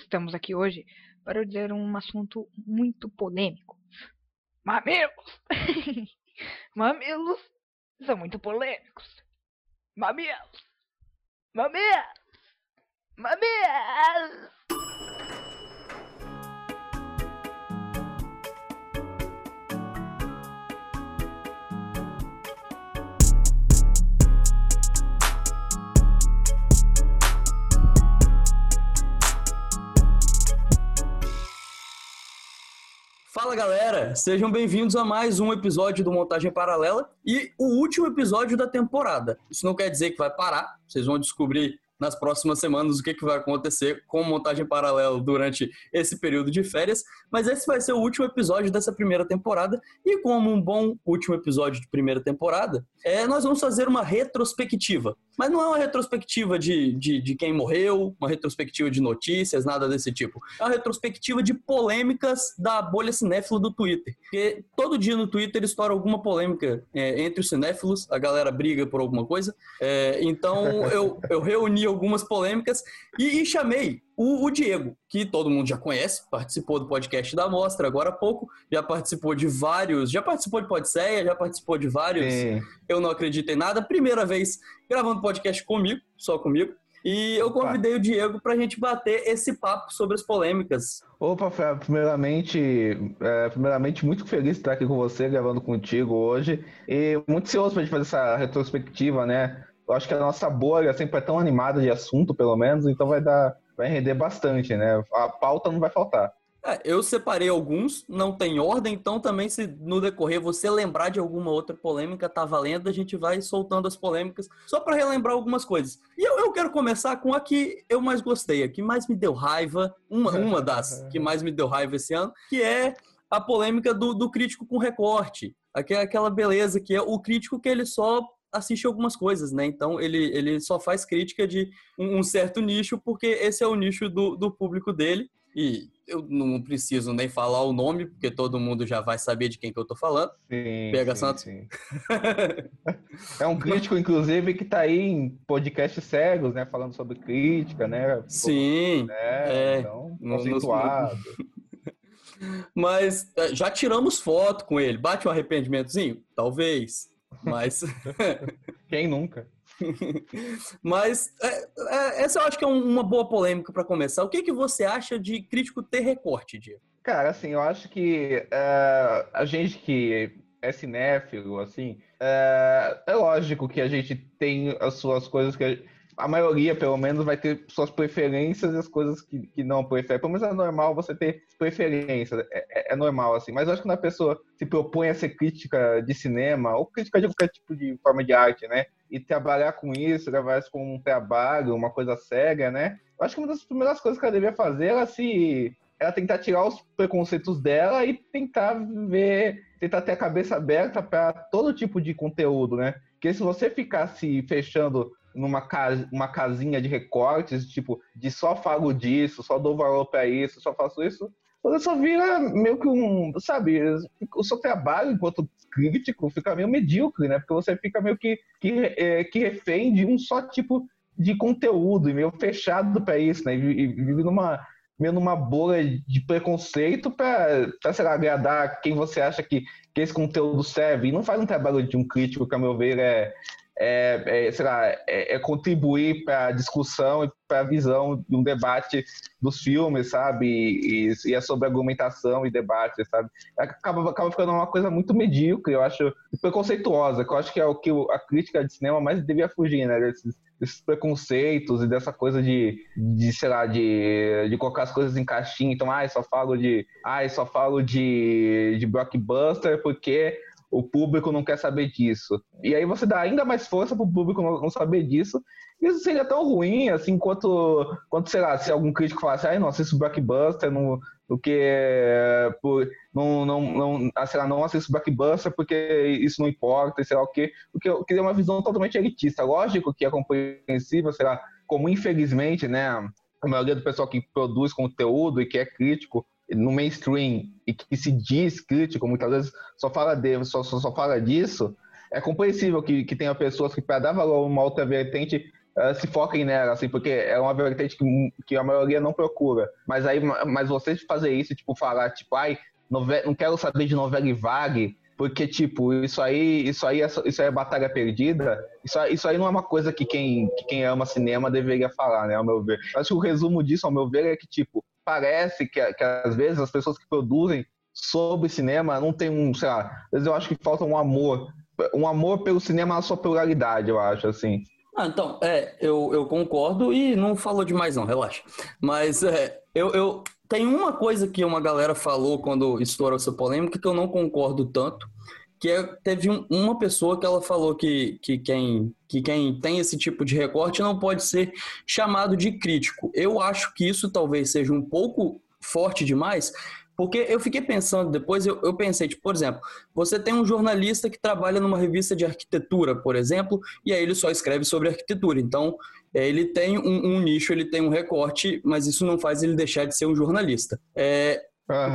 Estamos aqui hoje para dizer um assunto muito polêmico. Mamilos! Mamilos são muito polêmicos. Mamilos! Mamilos! Mamilos! Fala galera, sejam bem-vindos a mais um episódio do Montagem Paralela e o último episódio da temporada. Isso não quer dizer que vai parar, vocês vão descobrir nas próximas semanas o que, que vai acontecer com montagem paralela durante esse período de férias, mas esse vai ser o último episódio dessa primeira temporada e como um bom último episódio de primeira temporada, é, nós vamos fazer uma retrospectiva. Mas não é uma retrospectiva de, de, de quem morreu, uma retrospectiva de notícias, nada desse tipo. É uma retrospectiva de polêmicas da bolha cinéfila do Twitter. Porque todo dia no Twitter estoura alguma polêmica é, entre os cinéfilos, a galera briga por alguma coisa. É, então eu, eu reuni algumas polêmicas e, e chamei o, o, Diego, que todo mundo já conhece, participou do podcast da Mostra agora há pouco, já participou de vários, já participou de Podseia, já participou de vários Sim. Eu Não Acredito em Nada, primeira vez gravando podcast comigo, só comigo. E eu convidei Opa. o Diego para a gente bater esse papo sobre as polêmicas. Opa, primeiramente, é, primeiramente muito feliz de estar aqui com você, gravando contigo hoje. E muito ansioso para a gente fazer essa retrospectiva, né? Eu acho que a nossa bolha sempre é tão animada de assunto, pelo menos, então vai dar, vai render bastante, né? A pauta não vai faltar. É, eu separei alguns, não tem ordem, então também se no decorrer você lembrar de alguma outra polêmica, tá valendo, a gente vai soltando as polêmicas só para relembrar algumas coisas. E eu, eu, quero começar com a que eu mais gostei, a que mais me deu raiva, uma, uma das que mais me deu raiva esse ano, que é a polêmica do, do crítico com recorte. Aquela beleza que é o crítico que ele só assiste algumas coisas, né? Então ele, ele só faz crítica de um, um certo nicho, porque esse é o nicho do, do público dele. E eu não preciso nem falar o nome, porque todo mundo já vai saber de quem que eu tô falando. Sim, Pega sim, Santos. Sim. é um crítico, inclusive, que tá aí em podcasts cegos, né? Falando sobre crítica, né? Sim. Né? É, então, conceituado. Mas é, já tiramos foto com ele. Bate um arrependimentozinho? Talvez. Mas. Quem nunca? Mas é, é, essa eu acho que é uma boa polêmica para começar. O que, que você acha de crítico ter recorte, Diego? Cara, assim, eu acho que uh, a gente que é cinéfilo, assim, uh, é lógico que a gente tem as suas coisas que a maioria, pelo menos, vai ter suas preferências e as coisas que, que não prefere. Pelo menos é normal você ter preferências, é, é, é, normal, assim. Mas eu acho que quando a pessoa se propõe a ser crítica de cinema, ou crítica de qualquer tipo de forma de arte, né? E trabalhar com isso, levar isso como um trabalho, uma coisa séria, né? Eu acho que uma das primeiras coisas que ela devia fazer era se ela tentar tirar os preconceitos dela e tentar ver, tentar ter a cabeça aberta para todo tipo de conteúdo, né? Porque se você ficar se fechando numa casa, uma casinha de recortes, tipo, de só falo disso, só dou valor para isso, só faço isso, você só vira meio que um, sabe, o seu trabalho enquanto crítico fica meio medíocre, né? Porque você fica meio que, que, é, que refém de um só tipo de conteúdo e meio fechado para isso, né? E, vive numa meio numa bolha de preconceito para, sei lá, agradar quem você acha que, que esse conteúdo serve. E não faz um trabalho de um crítico que, a meu ver, é, é, é, lá, é, é contribuir para a discussão e para a visão de um debate dos filmes, sabe? E, e, é sobre argumentação e debate, sabe? Acaba, acaba ficando uma coisa muito medíocre, eu acho, preconceituosa, que eu acho que é o que a crítica de cinema mais devia fugir, né? Desses, preconceitos e dessa coisa de, de sei lá, de, de colocar as coisas em caixinha. Então, ah, só falo de, ah, só falo de, de blockbuster porque o público não quer saber disso. E aí você dá ainda mais força para o público não saber disso. Isso seria tão ruim, assim, quanto, quanto sei lá, se algum crítico falasse, ai, não assisto Blockbuster, no, do que por, não, não, não, ah, sei lá, não assisto Blockbuster porque isso não importa, sei lá o quê. Porque eu queria uma visão totalmente elitista. Lógico que é compreensível, sei lá, como infelizmente, né, a maioria do pessoal que produz conteúdo e que é crítico no mainstream e que se diz crítico, muitas vezes só fala, de, só, só, só fala disso, é compreensível que, que tenha pessoas que, para dar valor a uma outra vertente, uh, se foquem nela, assim, porque é uma vertente que, que a maioria não procura. Mas aí, mas vocês fazer isso, tipo, falar, tipo, ai, não quero saber de novela e vague, porque, tipo, isso aí, isso aí, é, isso aí é batalha perdida. Isso, isso aí não é uma coisa que quem, que quem ama cinema deveria falar, né, ao meu ver. Acho que o resumo disso, ao meu ver, é que, tipo, parece que, que às vezes as pessoas que produzem sobre cinema não tem um, sei lá, às vezes eu acho que falta um amor, um amor pelo cinema na sua pluralidade, eu acho, assim. Ah, então, é, eu, eu concordo e não falou demais não, relaxa. Mas é, eu, eu, tem uma coisa que uma galera falou quando estourou essa polêmica que eu não concordo tanto, que é, teve um, uma pessoa que ela falou que, que, quem, que quem tem esse tipo de recorte não pode ser chamado de crítico. Eu acho que isso talvez seja um pouco forte demais, porque eu fiquei pensando depois, eu, eu, pensei, tipo, por exemplo, você tem um jornalista que trabalha numa revista de arquitetura, por exemplo, e aí ele só escreve sobre arquitetura. Então, ele tem um, um, nicho, ele tem um recorte, mas isso não faz ele deixar de ser um jornalista. É,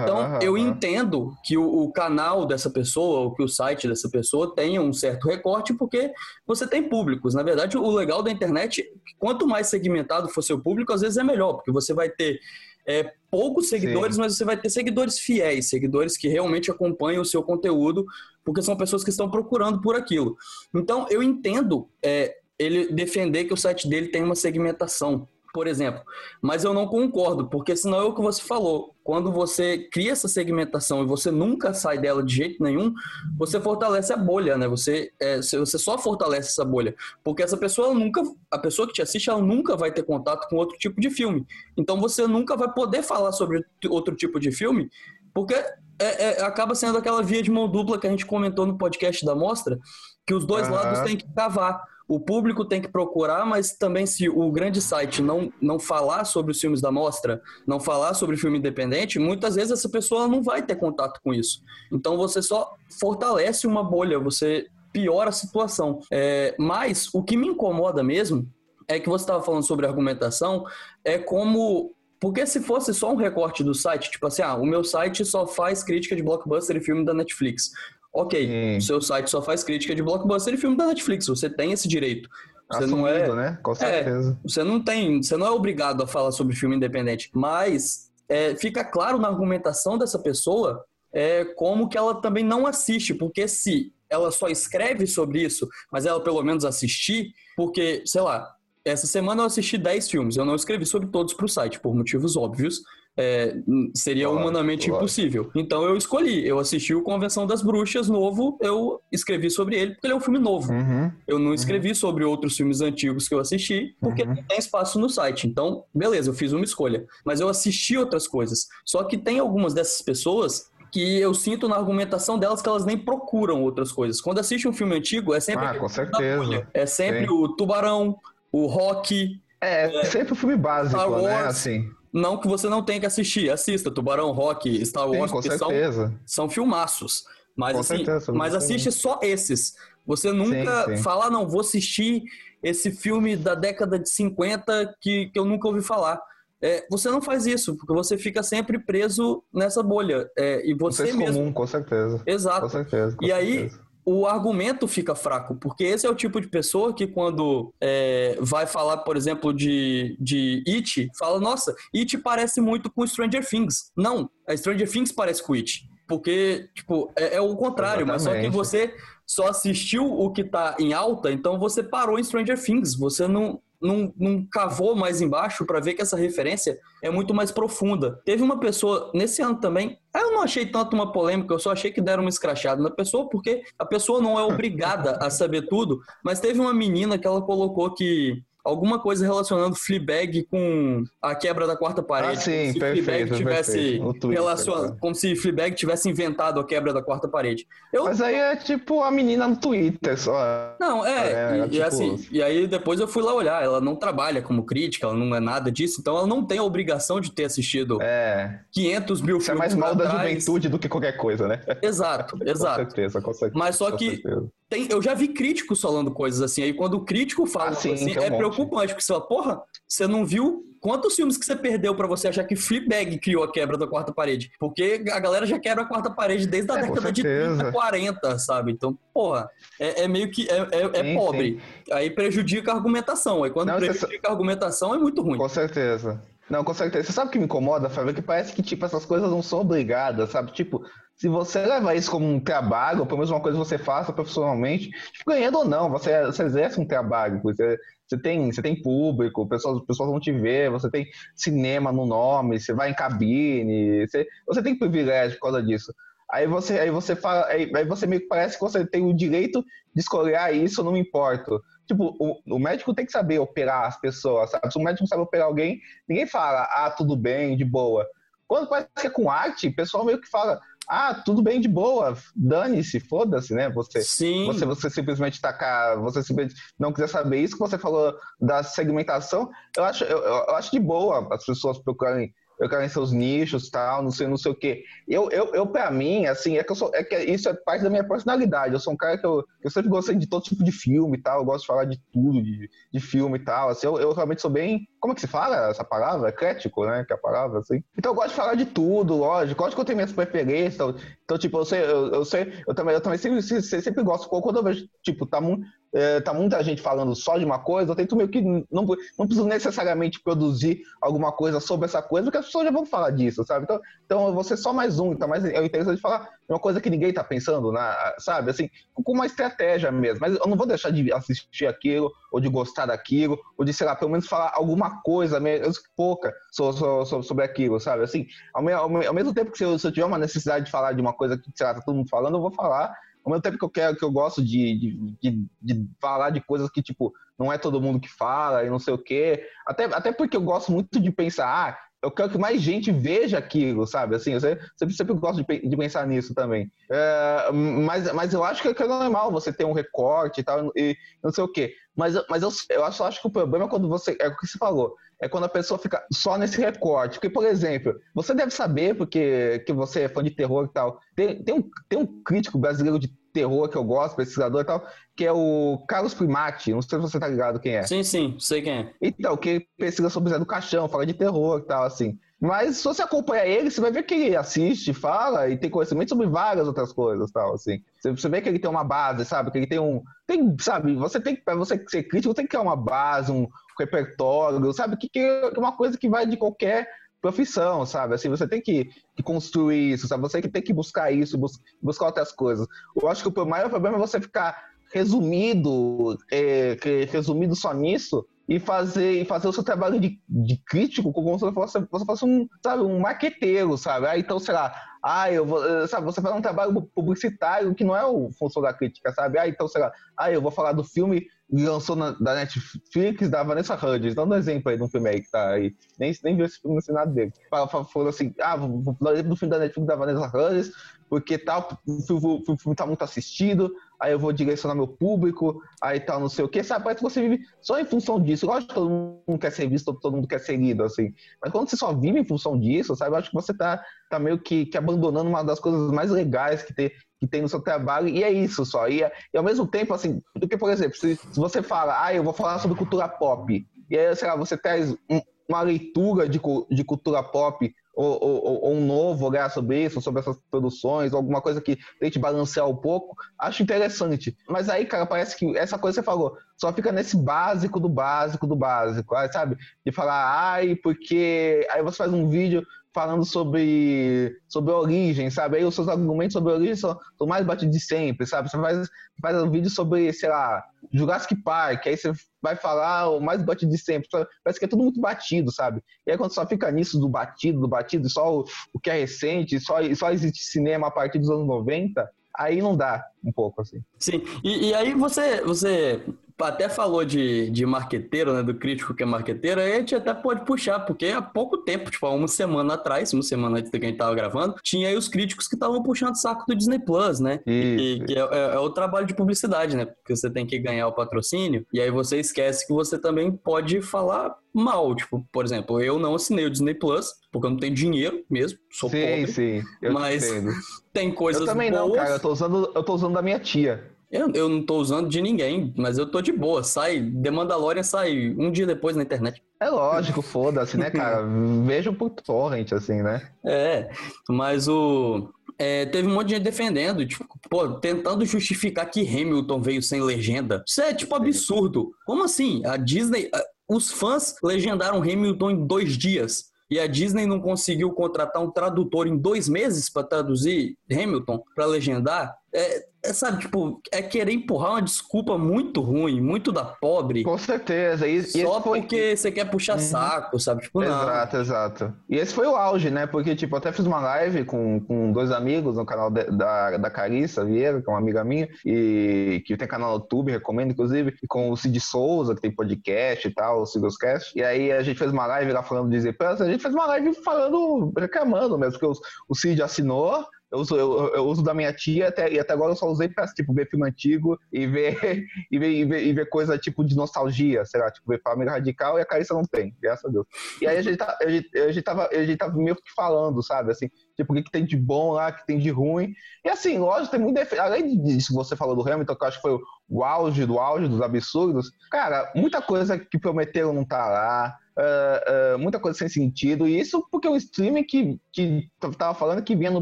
então, eu entendo que o, o, canal dessa pessoa, ou que o site dessa pessoa tenha um certo recorte, porque você tem públicos. Na verdade, o legal da internet, quanto mais segmentado for seu público, às vezes é melhor, porque você vai ter é, poucos seguidores, Sim. mas você vai ter seguidores fiéis, seguidores que realmente acompanham o seu conteúdo, porque são pessoas que estão procurando por aquilo. Então, eu entendo é, ele defender que o site dele tem uma segmentação, por exemplo. Mas eu não concordo, porque senão é o que você falou. Quando você cria essa segmentação e você nunca sai dela de jeito nenhum, você fortalece a bolha, né? Você, é, você só fortalece essa bolha. Porque essa pessoa nunca, a pessoa que te assiste, ela nunca vai ter contato com outro tipo de filme. Então você nunca vai poder falar sobre outro tipo de filme, porque é, é, acaba sendo aquela via de mão dupla que a gente comentou no podcast da mostra, que os dois uhum. lados têm que cavar o público tem que procurar, mas também se o grande site não, não falar sobre os filmes da mostra, não falar sobre filme independente, muitas vezes essa pessoa não vai ter contato com isso. Então você só fortalece uma bolha, você piora a situação. É, mas o que me incomoda mesmo é que você estava falando sobre argumentação, é como porque se fosse só um recorte do site, tipo assim, ah, o meu site só faz crítica de blockbuster e filme da Netflix. Ok, o seu site só faz crítica de blockbuster e filme da Netflix, você tem esse direito. Você Assumido, não é, né? Com é, certeza. É, você não tem, você não é obrigado a falar sobre filme independente, mas é, fica claro na argumentação dessa pessoa é, como que ela também não assiste, porque se ela só escreve sobre isso, mas ela pelo menos assistir, porque, sei lá, essa semana eu assisti 10 filmes, eu não escrevi sobre todos para o site, por motivos óbvios, é, seria claro, humanamente claro. impossível. Então eu escolhi, eu assisti o Convenção das Bruxas novo, eu escrevi sobre ele porque ele é um filme novo. Uhum, eu não escrevi uhum. sobre outros filmes antigos que eu assisti porque uhum. tem espaço no site. Então, beleza, eu fiz uma escolha. Mas eu assisti outras coisas. Só que tem algumas dessas pessoas que eu sinto na argumentação delas que elas nem procuram outras coisas. Quando assiste um filme antigo, é sempre. Ah, com certeza. É sempre Sim. o Tubarão, o Rock. É, é sempre o filme básico, né, Wars, né? Assim. Não que você não tenha que assistir, assista Tubarão, Rock, Star Wars, Sim, com certeza. São, são filmaços. Mas, com assim, certeza, mas assiste só esses. Você nunca sim, sim. fala, não, vou assistir esse filme da década de 50 que, que eu nunca ouvi falar. É, você não faz isso, porque você fica sempre preso nessa bolha. É, e você mesmo. comum, com certeza. Exato. Com certeza. Com e certeza. aí, o argumento fica fraco, porque esse é o tipo de pessoa que quando é, vai falar, por exemplo, de, de It, fala, nossa, It parece muito com Stranger Things. Não, a Stranger Things parece com It. Porque, tipo, é, é o contrário, Exatamente. mas só que você só assistiu o que tá em alta, então você parou em Stranger Things. Você não, não, não cavou mais embaixo para ver que essa referência é muito mais profunda. Teve uma pessoa, nesse ano também, eu não achei tanto uma polêmica, eu só achei que deram uma escrachada na pessoa, porque a pessoa não é obrigada a saber tudo, mas teve uma menina que ela colocou que alguma coisa relacionando Fleabag com a quebra da quarta parede. Ah, sim, se perfeito, tivesse relacion... como se Fleabag tivesse inventado a quebra da quarta parede. Eu... Mas aí é tipo a menina no Twitter só. Não, é, é, é e, tipo... assim, e aí depois eu fui lá olhar, ela não trabalha como crítica, ela não é nada disso, então ela não tem a obrigação de ter assistido é. 500 mil Isso filmes. é mais mal da juventude do que qualquer coisa, né? Exato, exato. com certeza, com certeza. Mas só que certeza tem, eu já vi críticos falando coisas assim. Aí quando o crítico fala Ah, sim, assim, um é monte. preocupante, porque você fala, porra, você não viu quantos filmes que você perdeu pra você achar que Fleabag criou a quebra da quarta parede? Porque a galera já quebra a quarta parede desde a É, década de certeza. 30, 40, sabe? Então, porra, é, é meio que é, é- é Sim, pobre. Aí prejudica a argumentação. Aí quando Não, prejudica a argumentação é muito ruim. Com certeza. Não, com certeza. Você sabe o que me incomoda, Fábio? É que parece que, tipo, essas coisas não são obrigadas, sabe? Tipo, se você levar isso como um trabalho, ou pelo menos uma coisa que você faça profissionalmente, tipo, ganhando ou não, você, você exerce um trabalho, você, você, tem, você tem público, pessoas, pessoas vão te ver, você tem cinema no nome, você vai em cabine, você, você tem privilégio por causa disso. Aí você, aí você fala, aí, aí você meio que parece que você tem o direito de escolher ah, isso, não me importo. Tipo, o, o médico tem que saber operar as pessoas, sabe? Se o médico sabe operar alguém, ninguém fala, ah, tudo bem, de boa. Quando parece que é com arte, o pessoal meio que fala, ah, tudo bem, de boa, dane-se, foda-se, né? Você, Sim. você, você simplesmente tacar, você simplesmente não quiser saber isso que você falou da segmentação, eu acho, eu, eu acho de boa as pessoas procurarem, procurarem seus nichos tal, não sei, não sei o quê. Eu, eu, eu para mim, assim, é que eu sou, é que isso é parte da minha personalidade. Eu sou um cara que eu, eu sempre gostei de todo tipo de filme e tal, eu gosto de falar de tudo, de, de filme e tal. Assim, eu, eu realmente sou bem, como é que se fala essa palavra? Eclético, né? Que é a palavra, assim. Então eu gosto de falar de tudo, lógico. Lógico que eu tenho minhas preferências. Então, tipo, eu sei, eu, eu sei, eu também, eu também sempre, sempre, sempre gosto. Quando eu vejo, tipo, tá, mu- é, tá muita gente falando só de uma coisa, eu tento meio que não, não preciso necessariamente produzir alguma coisa sobre essa coisa, porque as pessoas já vão falar disso, sabe? Então, então eu vou ser só mais um, então mais é interessante falar uma coisa que ninguém tá pensando, na, sabe? Assim, com uma estratégia mesmo. Mas eu não vou deixar de assistir aquilo, ou de gostar daquilo, ou de, sei lá, pelo menos falar alguma coisa, mesmo pouca, so- so- so- sobre aquilo, sabe? Assim, ao, me- ao me- ao mesmo tempo que se eu, se eu tiver uma necessidade de falar de uma coisa que, sei lá, tá todo mundo falando, eu vou falar. Ao mesmo tempo que eu quero, que eu gosto de, de, de, de falar de coisas que, tipo, não é todo mundo que fala e não sei o quê. Até, até porque eu gosto muito de pensar, ah, eu quero que mais gente veja aquilo, sabe? Assim, eu sempre, sempre, gosto de, de pensar nisso também. É, mas, mas eu acho que é normal você ter um recorte e tal, e não sei o quê. Mas, mas eu, eu só acho que o problema é quando você. É o que você falou. É quando a pessoa fica só nesse recorte. Porque, por exemplo, você deve saber, porque que você é fã de terror e tal. Tem, tem, um, tem um crítico brasileiro de terror que eu gosto, pesquisador e tal, que é o Carlos Primati. Não sei se você tá ligado quem é. Sim, sim, sei quem é. Então, que ele pesquisa sobre Zé do Caixão, fala de terror e tal, assim. Mas se você acompanha ele, você vai ver que ele assiste, fala e tem conhecimento sobre várias outras coisas, tal, assim. Você, vê que ele tem uma base, sabe? Que ele tem um. Tem, sabe, você tem que. Pra você ser crítico, tem que criar uma base, um repertório, sabe? Que, que é uma coisa que vai de qualquer profissão, sabe? Assim, você tem que, que construir isso, sabe? Você que tem que buscar isso, bus- buscar outras coisas. Eu acho que o maior problema é você ficar resumido, é, resumido só nisso e fazer, e fazer o seu trabalho de, de crítico como se você fosse, um, sabe, um marqueteiro, sabe? Então, sei lá, ah, eu vou, eh, sabe, você faz um trabalho publicitário que não é o função da crítica, sabe? Ah, então, sei lá, ah, eu vou falar do filme lançou na, da Netflix da Vanessa Hudgens, dando um exemplo aí de um filme aí que tá aí, nem, nem viu esse filme, não sei nada dele. Falou assim, ah, vou vou dar exemplo do filme da Netflix da Vanessa Hudgens, porque tal, o filme, o filme tá muito assistido, aí eu vou direcionar meu público, aí tal, não sei o que, sabe? Parece que você vive só em função disso. Lógico que todo mundo quer ser visto, todo mundo quer ser lido, assim. Mas quando você só vive em função disso, sabe? Eu acho que você tá, tá meio que, que abandonando uma das coisas mais legais que tem, que tem no seu trabalho, e é isso só. E, e ao mesmo tempo, assim, porque, por exemplo, se, se você fala, ah, eu vou falar sobre cultura pop, e aí, sei lá, você traz um- uma leitura de, de cultura pop ou, ou- ou um novo olhar sobre isso, sobre essas produções, alguma coisa que tente balancear um pouco, acho interessante. Mas aí, cara, parece que essa coisa que você falou só fica nesse básico do básico do básico, sabe? De falar, ai, porque. Aí você faz um vídeo falando sobre, sobre a origem, sabe? Aí os seus argumentos sobre a origem são, são mais batidos de sempre, sabe? Você faz, faz um vídeo sobre, sei lá, Jurassic Park, aí você vai falar o mais batido de sempre. Parece que é tudo muito batido, sabe? E aí quando só fica nisso do batido, do batido, só o, o que é recente, só, só existe cinema a partir dos anos 90, aí não dá um pouco, assim. Sim, e, e aí você, você até falou de, de marqueteiro, né, do crítico que é marqueteiro, aí a gente até pode puxar, porque há pouco tempo, tipo, há uma semana atrás, uma semana antes que a gente tava gravando, tinha aí os críticos que estavam puxando o saco do Disney Plus, né? E, Isso. que é, é- é o trabalho de publicidade, né? Porque você tem que ganhar o patrocínio, e aí você esquece que você também pode falar mal. Tipo, por exemplo, eu não assinei o Disney Plus, porque eu não tenho dinheiro mesmo, sou sim, pobre. sim. Eu mas. Tem coisas Eu também boas. não, cara. Eu tô usando, eu tô usando da minha tia. Eu, eu não tô usando de ninguém, mas eu tô de boa. Sai, The Mandalorian sai um dia depois na internet. É lógico, foda-se, né, cara? Vejam por torrent, assim, né? É, mas o. É, teve um monte de gente defendendo, tipo, pô, tentando justificar que Hamilton veio sem legenda. Isso é, tipo, absurdo. Como assim? A Disney. Os fãs legendaram Hamilton em dois dias. E a Disney não conseguiu contratar um tradutor em dois meses para traduzir Hamilton, para legendar. É, é, sabe, tipo, é querer empurrar uma desculpa muito ruim, muito da pobre. Com certeza. E, só e foi... porque você quer puxar uhum. saco, sabe? Tipo, não. Exato, exato. E esse foi o auge, né? Porque, tipo, até fiz uma live com, com dois amigos no canal de, da, da Carissa Vieira, que é uma amiga minha, e que tem canal no YouTube, recomendo, inclusive, com o Cid Souza, que tem podcast e tal, o Cigoscast. E aí a gente fez uma live lá falando de Zepança, a gente fez uma live falando, reclamando mesmo, porque o, o Cid assinou, eu uso, eu, eu uso da minha tia até, e até agora eu só usei pra, tipo, ver filme antigo e ver, e ver, e ver, e ver coisa, tipo, de nostalgia, sei lá, tipo, ver Família Radical e a Carissa não tem, graças a Deus. E aí a gente, tá, a gente, a gente, tava, a gente tava meio que falando, sabe, assim, tipo, o que, que tem de bom lá, o que tem de ruim. E assim, lógico, tem muito defeito. Além disso, você falou do Hamilton, que eu acho que foi o auge do auge dos absurdos, cara, muita coisa que prometeram não tá lá uh, uh, muita coisa sem sentido. E isso porque o streaming que, que tava falando que vinha no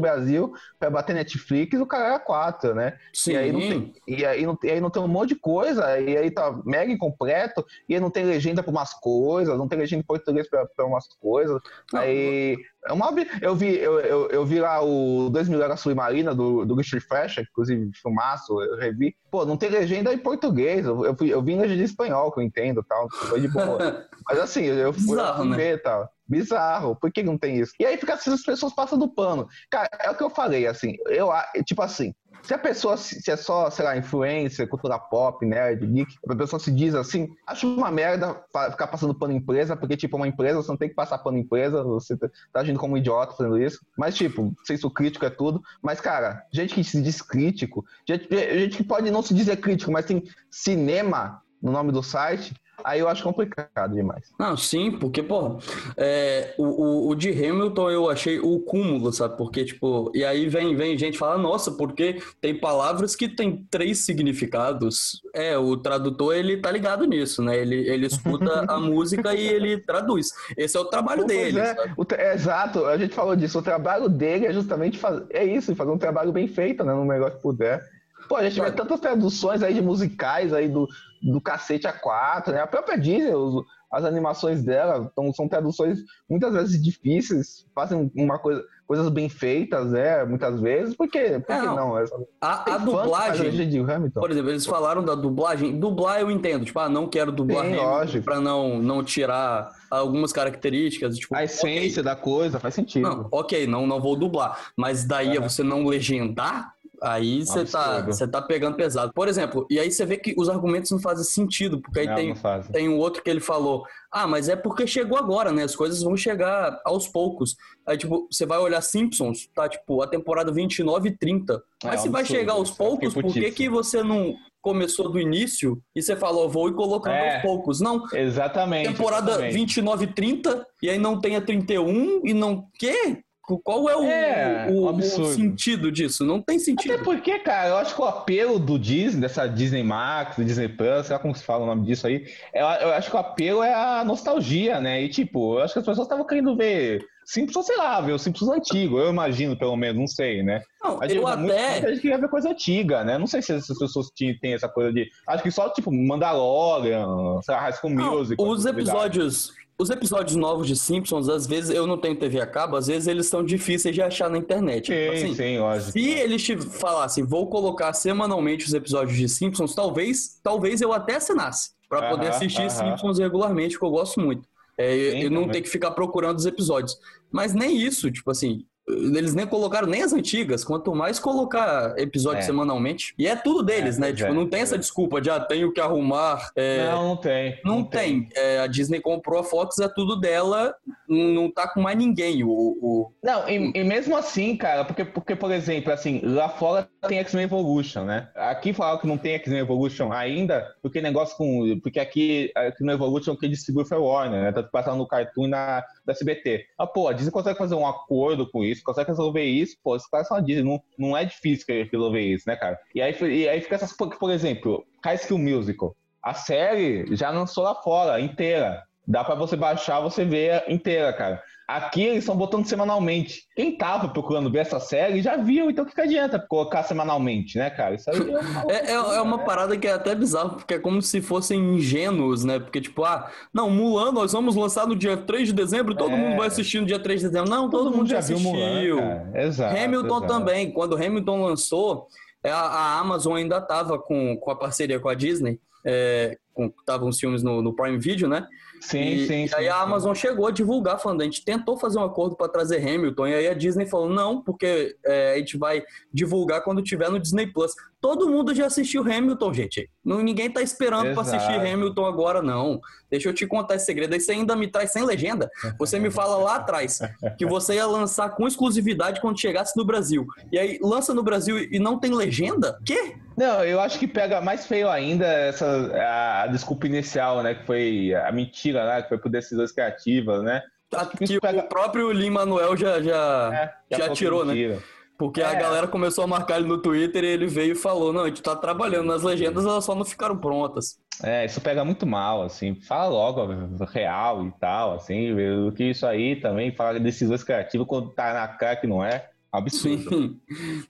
Brasil para bater Netflix, o cara era 4, né? Sim. E aí, não tem, e, aí não, e aí não tem um monte de coisa, e aí tá mega incompleto, e aí não tem legenda para umas coisas, não tem legenda em português para umas coisas. Não, aí é uma, eu, vi, eu, eu, eu, vi lá o 2 mil era submarina do, do Richard Flecha, inclusive filmaço, eu revi. Pô, não tem legenda em português. Eu, eu, eu vi legenda em espanhol, que eu entendo tal. Foi de boa. Mas assim, eu fui Bizarro, né? ver tal. Bizarro, por que não tem isso? E aí fica assim, as pessoas passam do pano. Cara, é o que eu falei, assim, eu, tipo assim, se a pessoa se é só, sei lá, influência, cultura pop, nerd, geek, a pessoa se diz assim, acho uma merda ficar passando pano em empresa, porque, tipo, uma empresa, você não tem que passar pano em empresa, você tá, tá agindo como um idiota fazendo isso. Mas, tipo, senso crítico é tudo. Mas, cara, gente que se diz crítico, gente, gente que pode não se dizer crítico, mas tem cinema no nome do site, Aí eu acho complicado demais. Não, sim, porque, pô, é, o, o, o, de Hamilton eu achei o cúmulo, sabe? Porque, tipo, e aí vem, vem gente falar, nossa, porque tem palavras que tem três significados. É, o tradutor, ele tá ligado nisso, né? Ele, ele escuta a música e ele traduz. Esse é o trabalho dele. É, o, é, exato, a gente falou disso. O trabalho dele é justamente fazer, é isso, fazer um trabalho bem feito, né? No negócio que puder. Pô, a gente vê tantas traduções aí de musicais aí do, do cacete a quatro, né? A própria Disney, os, as animações dela então, são traduções muitas vezes difíceis, fazem uma coisa, coisas bem feitas, né? Muitas vezes, porque, por que não? não? A, a dublagem, por exemplo, eles falaram da dublagem, dublar eu entendo, tipo, ah, não quero dublar para não, não tirar algumas características, tipo, a essência okay. da coisa faz sentido. Não, ok, não, não vou dublar, mas daí é. você não legendar Aí você tá, tá pegando pesado. Por exemplo, e aí você vê que os argumentos não fazem sentido, porque aí não, tem, não tem um outro que ele falou: ah, mas é porque chegou agora, né? As coisas vão chegar aos poucos. Aí, tipo, você vai olhar Simpsons, tá, tipo, a temporada 29 e 30. Mas é, se vai chegar aos poucos, por que, que você não começou do início e você falou, vou ir colocando é, aos poucos? Não. Exatamente. Temporada exatamente. 29 e 30, e aí não tem a 31 e não. Quê? Qual é o, é, o, o, sentido disso? Não tem sentido. Até porque, cara, eu acho que o apelo do Disney, dessa Disney Max, do Disney Plus, sei lá como se fala o nome disso aí, eu, eu acho que o apelo é a nostalgia, né? E, tipo, eu acho que as pessoas estavam querendo ver Simpsons, sei lá, ver o Simpsons antigo, eu imagino, pelo menos, não sei, né? Não, Mas, eu tipo, até... Muita gente queria ver coisa antiga, né? Não sei se essas pessoas têm essa coisa de... Acho que só, tipo, Mandalorian, sei lá, High School Music... Os episódios os episódios novos de Simpsons, às vezes eu não tenho TV a cabo, às vezes eles são difíceis de achar na internet. Sim, assim, sim, lógico. Se eles te falassem, vou colocar semanalmente os episódios de Simpsons, talvez, talvez eu até assinasse para poder assistir Simpsons regularmente, que eu gosto muito. É, eu não ter que ficar procurando os episódios. Mas nem isso, tipo assim, eles nem colocaram nem as antigas, quanto mais colocar episódio é. semanalmente. E é tudo deles, é, né? Tipo, é, não tem essa desculpa de, ah, tenho que arrumar. É... Não, não tem. Não, não tem. tem. É, a Disney comprou a Fox, é tudo dela, não tá com mais ninguém. O, o... Não, e, e, mesmo assim, cara, porque, porque, por exemplo, assim, lá fora tem X-Men Evolution, né? Aqui falaram que não tem X-Men Evolution ainda, porque negócio com. Porque aqui, X-Men Evolution que distribui foi Warner, né? Tá passando no Cartoon e na da SBT. Ah, pô, a Disney consegue fazer um acordo com isso consegue resolver isso, pô, esses caras são a Disney, não, não é difícil resolver isso, né, cara? E aí, e aí fica essas, por exemplo, High School Musical. A série já lançou lá fora, inteira. Dá para você baixar, você ver inteira, cara. Aqui eles estão botando semanalmente. Quem tava procurando ver essa série já viu, então o que, que adianta colocar semanalmente, né, cara? Isso aí é uma, é, é, é uma né? parada que é até bizarro, porque é como se fossem ingênuos, né? Porque, tipo, ah, não, Mulan nós vamos lançar no dia 3 de dezembro, todo é. mundo vai assistir no dia 3 de dezembro. Não, todo, todo mundo já assistiu. Viu Mulan, exato, Hamilton exato. também. Quando Hamilton lançou, a, a Amazon ainda tava com, com a parceria com a Disney. É, estavam os filmes no, no Prime Video, né? Sim, e, sim. E aí a Amazon chegou a divulgar, falando, a gente tentou fazer um acordo para trazer Hamilton, e aí a Disney falou, não, porque é, a gente vai divulgar quando tiver no Disney Plus. Todo mundo já assistiu Hamilton, gente. Ninguém tá esperando para assistir Hamilton agora, não. Deixa eu te contar esse segredo. Aí você ainda me traz sem legenda. Você me fala lá atrás que você ia lançar com exclusividade quando chegasse no Brasil. E aí lança no Brasil e não tem legenda? Quê? Não, eu acho que pega mais feio ainda essa a, desculpa inicial, né? Que foi a mentira, né? Que foi por decisões criativas, né? Que pega... o próprio Lin Manuel já, já, é, já, já tirou, né? Porque é. a galera começou a marcar ele no Twitter e ele veio e falou: Não, a gente tá trabalhando nas legendas, elas só não ficaram prontas. É, isso pega muito mal, assim. Fala logo real e tal, assim. O que isso aí também fala de decisões criativas quando tá na cara que não é. Absurdo. Sim.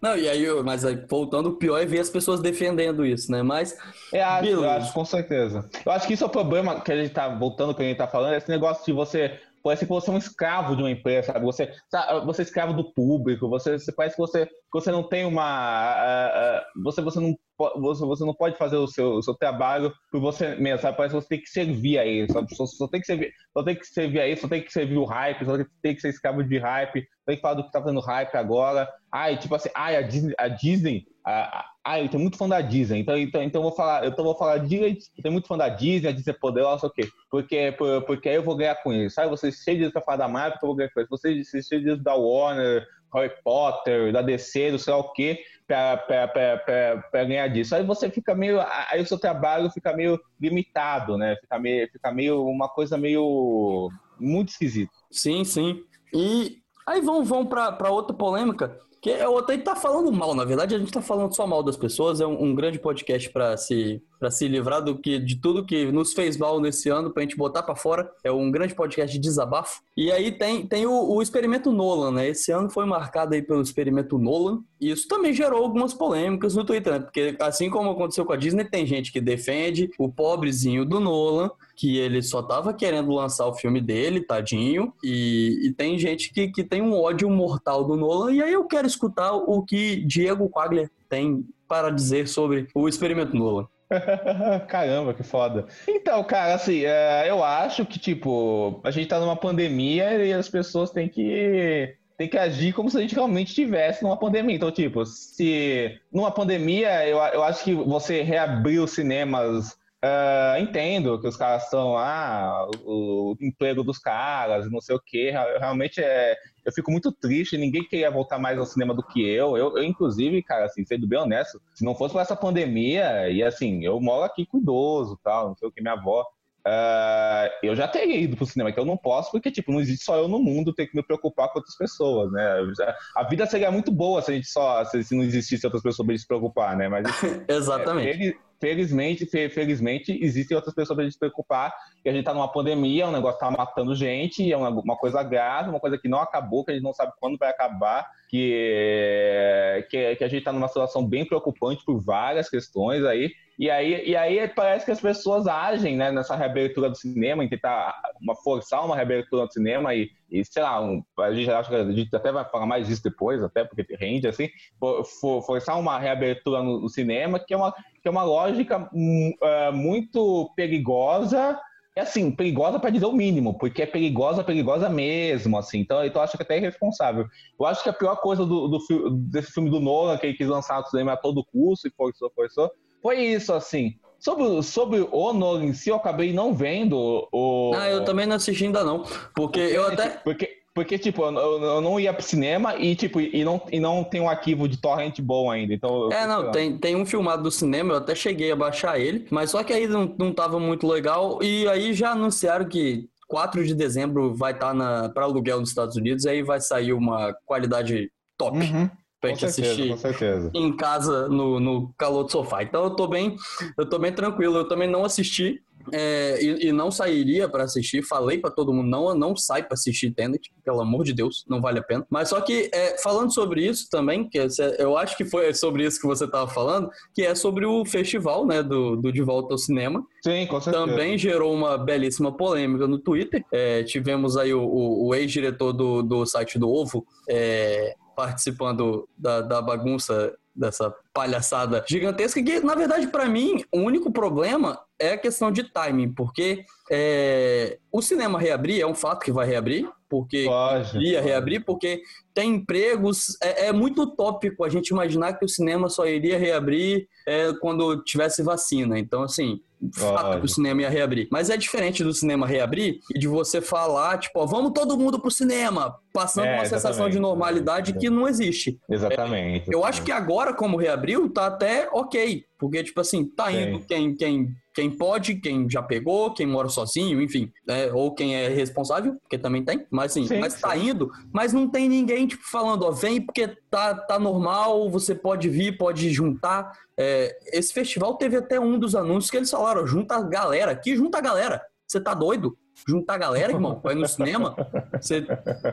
Não, e aí, mas aí, voltando, o pior é ver as pessoas defendendo isso, né? Mas. É, acho, eu acho, com certeza. Eu acho que isso é o problema que a gente tá voltando, que a gente tá falando, esse negócio de você parece que você é um escravo de uma empresa, sabe? Você, sabe, você é escravo do público, você, você parece que você, você não tem uma. Uh, uh, você, você, não, você, você não pode fazer o seu, o seu trabalho por você mesmo, sabe? Parece que você tem que servir a ele, sabe? Só, só, tem que servir, só tem que servir a ele, só tem que servir o hype, só tem que ser escravo de hype, tem que falar do que tá fazendo hype agora. Ai, tipo assim, ai, a Disney, a Disney ah, eu tenho muito fã da Disney, então, então, então eu vou falar, eu vou falar direito, tenho muito fã da Disney, a Disney é poderosa, o quê? Porque, por, porque aí eu vou ganhar com isso, sabe? Vocês cheios de pra falar da Marvel, eu vou ganhar com isso. Vocês cheios de da Warner, Harry Potter, da DC, não sei lá o quê, pra, pra, pra, pra, pra ganhar disso. Aí você fica meio, aí o seu trabalho fica meio limitado, né? Fica meio, fica meio uma coisa meio muito esquisita. Sim, sim. E aí vamos, vamos para outra polêmica, que é tá falando mal, na verdade, a gente tá falando só mal das pessoas, é um, um grande podcast para se para se livrar do que de tudo que nos fez mal nesse ano pra gente botar para fora. É um grande podcast de desabafo. E aí tem, tem o, o, experimento Nolan, né? Esse ano foi marcado aí pelo experimento Nolan. E isso também gerou algumas polêmicas no Twitter, né? Porque assim como aconteceu com a Disney, tem gente que defende o pobrezinho do Nolan, que ele só tava querendo lançar o filme dele, tadinho. E, e tem gente que, que tem um ódio mortal do Nolan. E aí eu quero escutar o que Diego Quaglia tem para dizer sobre o experimento Nolan. Caramba, que foda. Então, cara, assim, é, eu acho que, tipo, a gente tá numa pandemia e as pessoas têm que tem que agir como se a gente realmente estivesse numa pandemia. Então, tipo, se numa pandemia, eu, eu acho que você reabrir os cinemas Uh, entendo que os caras estão ah, o, o, emprego dos caras, não sei o que. Realmente é. Eu fico muito triste, ninguém queria voltar mais ao cinema do que eu. Eu, eu inclusive, cara, assim, sendo bem honesto, se não fosse por essa pandemia, e assim, eu moro aqui com idoso, tal, não sei o que, minha avó. Uh, eu já teria ido pro cinema, que eu não posso, porque, tipo, não existe só eu no mundo, ter que me preocupar com outras pessoas, né? A vida seria muito boa se a gente só, se, não existisse outras pessoas pra se preocupar, né? Mas, Exatamente. É, felizmente, felizmente, existem outras pessoas pra gente se preocupar, e a gente tá numa pandemia, o um negócio tá matando gente, é uma, uma coisa grave, uma coisa que não acabou, que a gente não sabe quando vai acabar, que, que, que a gente tá numa situação bem preocupante por várias questões aí, e aí, e aí parece que as pessoas agem né, nessa reabertura do cinema, em tentar uma, forçar uma reabertura do cinema e, e sei lá, um, a, gente, que a gente até vai falar mais disso depois, até porque rende, assim, for, forçar uma reabertura no, no, cinema, que é uma, que é uma lógica uh, muito perigosa, é assim, perigosa para dizer o mínimo, porque é perigosa, perigosa mesmo, assim. Então, então eu acho que até é irresponsável. Eu acho que a pior coisa do, do desse filme do Nolan, que ele quis lançar no cinema a todo custo e forçou, forçou, foi isso, assim. Sobre, sobre o Nolan em si, eu acabei não vendo o. Ah, eu também não assisti ainda não. Porque, porque eu até. Porque, porque tipo, eu, eu, não ia pro cinema e, tipo, e não, e não tem um arquivo de torrent bom ainda. Então, é, não, tem, tem um filmado do cinema, eu até cheguei a baixar ele, mas só que aí não, não tava muito legal. E aí já anunciaram que 4 de dezembro vai estar tá para aluguel nos Estados Unidos, e aí vai sair uma qualidade top. Uhum pra gente certeza, assistir em casa no, no calor do sofá. Então eu tô bem, eu tô bem tranquilo. Eu também não assisti é, e, e, não sairia para assistir. Falei para todo mundo não, não sai para assistir Tenet, pelo amor de Deus, não vale a pena. Mas só que é, falando sobre isso também, que eu acho que foi sobre isso que você estava falando, que é sobre o festival, né, do, do De Volta ao Cinema. Sim, com certeza. Também gerou uma belíssima polêmica no Twitter. É, tivemos aí o, o, o ex-diretor do, do site do Ovo é, participando da, da bagunça dessa palhaçada gigantesca que, na verdade, para mim, o único problema é a questão de timing, porque é, o cinema reabrir é um fato que vai reabrir, porque pode, ia pode. reabrir, porque tem empregos. É, é, muito utópico a gente imaginar que o cinema só iria reabrir é, quando tivesse vacina. Então, assim, fato que o cinema ia reabrir. Mas é diferente do cinema reabrir e de você falar, tipo, ó, vamos todo mundo pro cinema, passando é, uma sensação de normalidade que não existe. Exatamente. É, eu acho que agora, como reabriu, tá até ok. Porque, tipo assim, tá indo quem, quem, quem pode, quem já pegou, quem mora sozinho, enfim, né? ou quem é responsável, porque também tem, mas assim, sim, mas tá sim. indo, mas não tem ninguém, tipo, falando, ó, vem porque tá, tá normal, você pode vir, pode juntar. É, esse festival teve até um dos anúncios que eles falaram, junta a galera aqui, junta a galera. Você tá doido? Juntar a galera, irmão, vai no cinema. Você...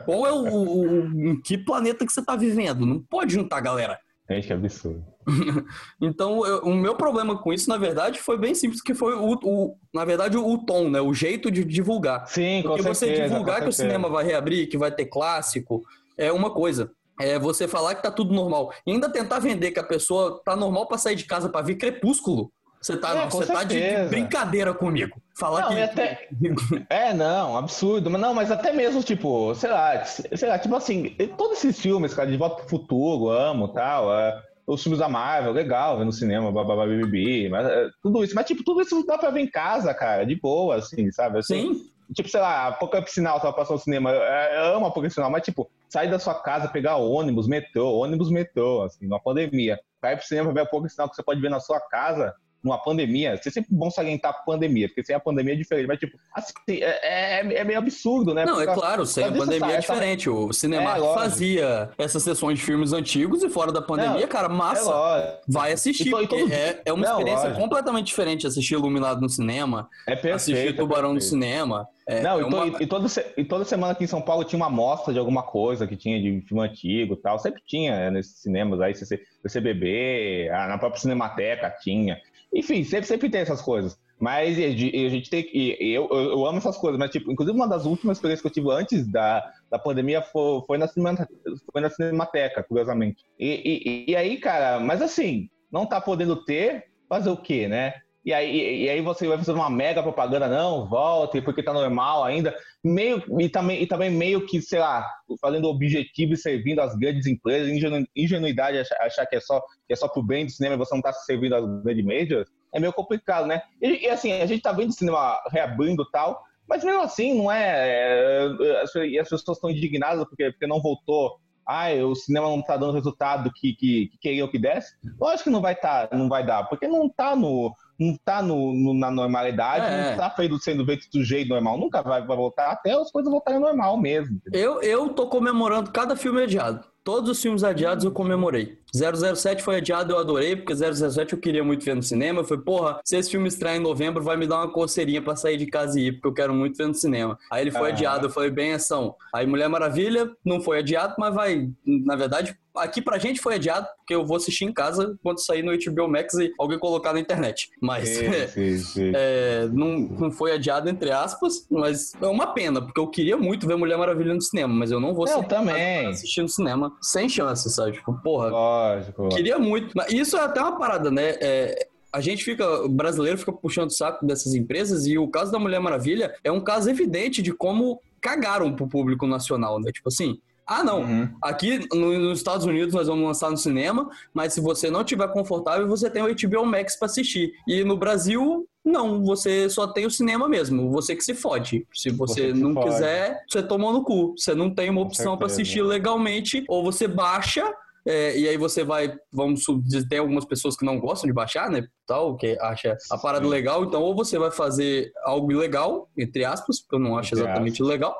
Qual é o, o, o, que planeta que você tá vivendo? Não pode juntar a galera. Gente, que absurdo. então, eu, o meu problema com isso, na verdade, foi bem simples, que foi o, o na verdade, o, o, tom, né? O jeito de divulgar. Sim, Porque com você certeza, divulgar que o cinema vai reabrir, que vai ter clássico, é uma coisa. É você falar que tá tudo normal. E ainda tentar vender que a pessoa tá normal para sair de casa para ver Crepúsculo. Você tá, é, você tá de brincadeira comigo. Falar não, que. Até... é, não, absurdo. Mas não, mas até mesmo, tipo, sei lá, sei lá, tipo assim, todos esses filmes, cara, de volta pro futuro, amo tal. É, os filmes da Marvel, legal, ver no cinema, bababá, bibi, mas é, tudo isso. Mas, tipo, tudo isso dá pra ver em casa, cara, de boa, assim, sabe? Assim, Sim. Tipo, sei lá, Apocalipse Sinal, tava passando no cinema. Eu, eu amo Apocalipse Sinal, mas, tipo, sair da sua casa, pegar ônibus, metrô, ônibus, metrô, assim, numa pandemia. Vai pro cinema ver Apocalipse Sinal que você pode ver na sua casa, numa pandemia, é sempre bom salientar a pandemia, porque sem a pandemia é diferente, mas tipo, assim, é, é, é meio absurdo, né? Não, é claro, sem a pandemia é diferente. O cinema é, fazia essas sessões de filmes antigos e fora da pandemia, não, cara, massa. É vai assistir, e, todo... é, é uma não, experiência lógico. completamente diferente assistir Iluminado no cinema, é perfeito, assistir é Tubarão no cinema. É, não, e, uma... e, toda, e toda semana aqui em São Paulo tinha uma amostra de alguma coisa que tinha de filme antigo tal. Sempre tinha né, nesses cinemas aí, CCBB, na própria Cinemateca tinha. Enfim, sempre, sempre tem essas coisas. Mas a gente tem que. Eu, eu amo essas coisas, mas, tipo, inclusive uma das últimas experiências que eu tive antes da, da pandemia foi, foi, na, foi na Cinemateca, curiosamente. E, e, e aí, cara, mas assim, não tá podendo ter, fazer o quê, né? E aí, e aí você vai fazer uma mega propaganda, não, volte, porque tá normal ainda. Meio, e, também, e também meio que, sei lá, fazendo objetivo e servindo as grandes empresas, ingenu, ingenuidade achar, achar, que, é só, que é só pro bem do cinema e você não tá servindo as grandes majors, é meio complicado, né? E, e assim, a gente tá vendo o cinema reabrindo e tal, mas mesmo assim, não é. é as, as pessoas estão indignadas porque, porque não voltou ah, o cinema não está dando resultado que, que, que queria que desse. Lógico que não vai, tá, não vai dar, porque não está no, não tá no, no, na normalidade, é. não tá feito, sendo feito do jeito normal, nunca vai, vai voltar até as coisas voltarem ao normal mesmo. Eu, eu tô comemorando cada filme adiado. Todos os filmes adiados eu comemorei. 007 foi adiado, eu adorei, porque 007 eu queria muito ver no cinema. Foi, porra, se esse filme estrear em novembro, vai me dar uma coceirinha pra sair de casa e ir, porque eu quero muito ver no cinema. Aí ele foi ah. adiado, eu falei, bem ação. Aí Mulher Maravilha não foi adiado, mas vai, na verdade, Aqui pra gente foi adiado, porque eu vou assistir em casa quando sair no HBO Max e alguém colocar na internet. Mas sim, sim, sim. É, não, não foi adiado, entre aspas, mas é uma pena, porque eu queria muito ver Mulher Maravilha no cinema, mas eu não vou eu também. assistir no cinema sem chance, sabe? Tipo, porra. Lógico. Queria muito. Mas isso é até uma parada, né? É, a gente fica, o brasileiro fica puxando o saco dessas empresas e o caso da Mulher Maravilha é um caso evidente de como cagaram pro público nacional, né? Tipo assim, ah, não. Uhum. Aqui nos Estados Unidos nós vamos lançar no cinema, mas se você não tiver confortável, você tem o HBO Max para assistir. E no Brasil, não, você só tem o cinema mesmo. Você que se fode. Se você, você não quiser, você toma no cu. Você não tem uma opção para assistir legalmente, ou você baixa é, e aí você vai, vamos dizer, tem algumas pessoas que não gostam de baixar, né, tal, que acha a parada legal, então ou você vai fazer algo ilegal, entre aspas, porque eu não acho exatamente legal,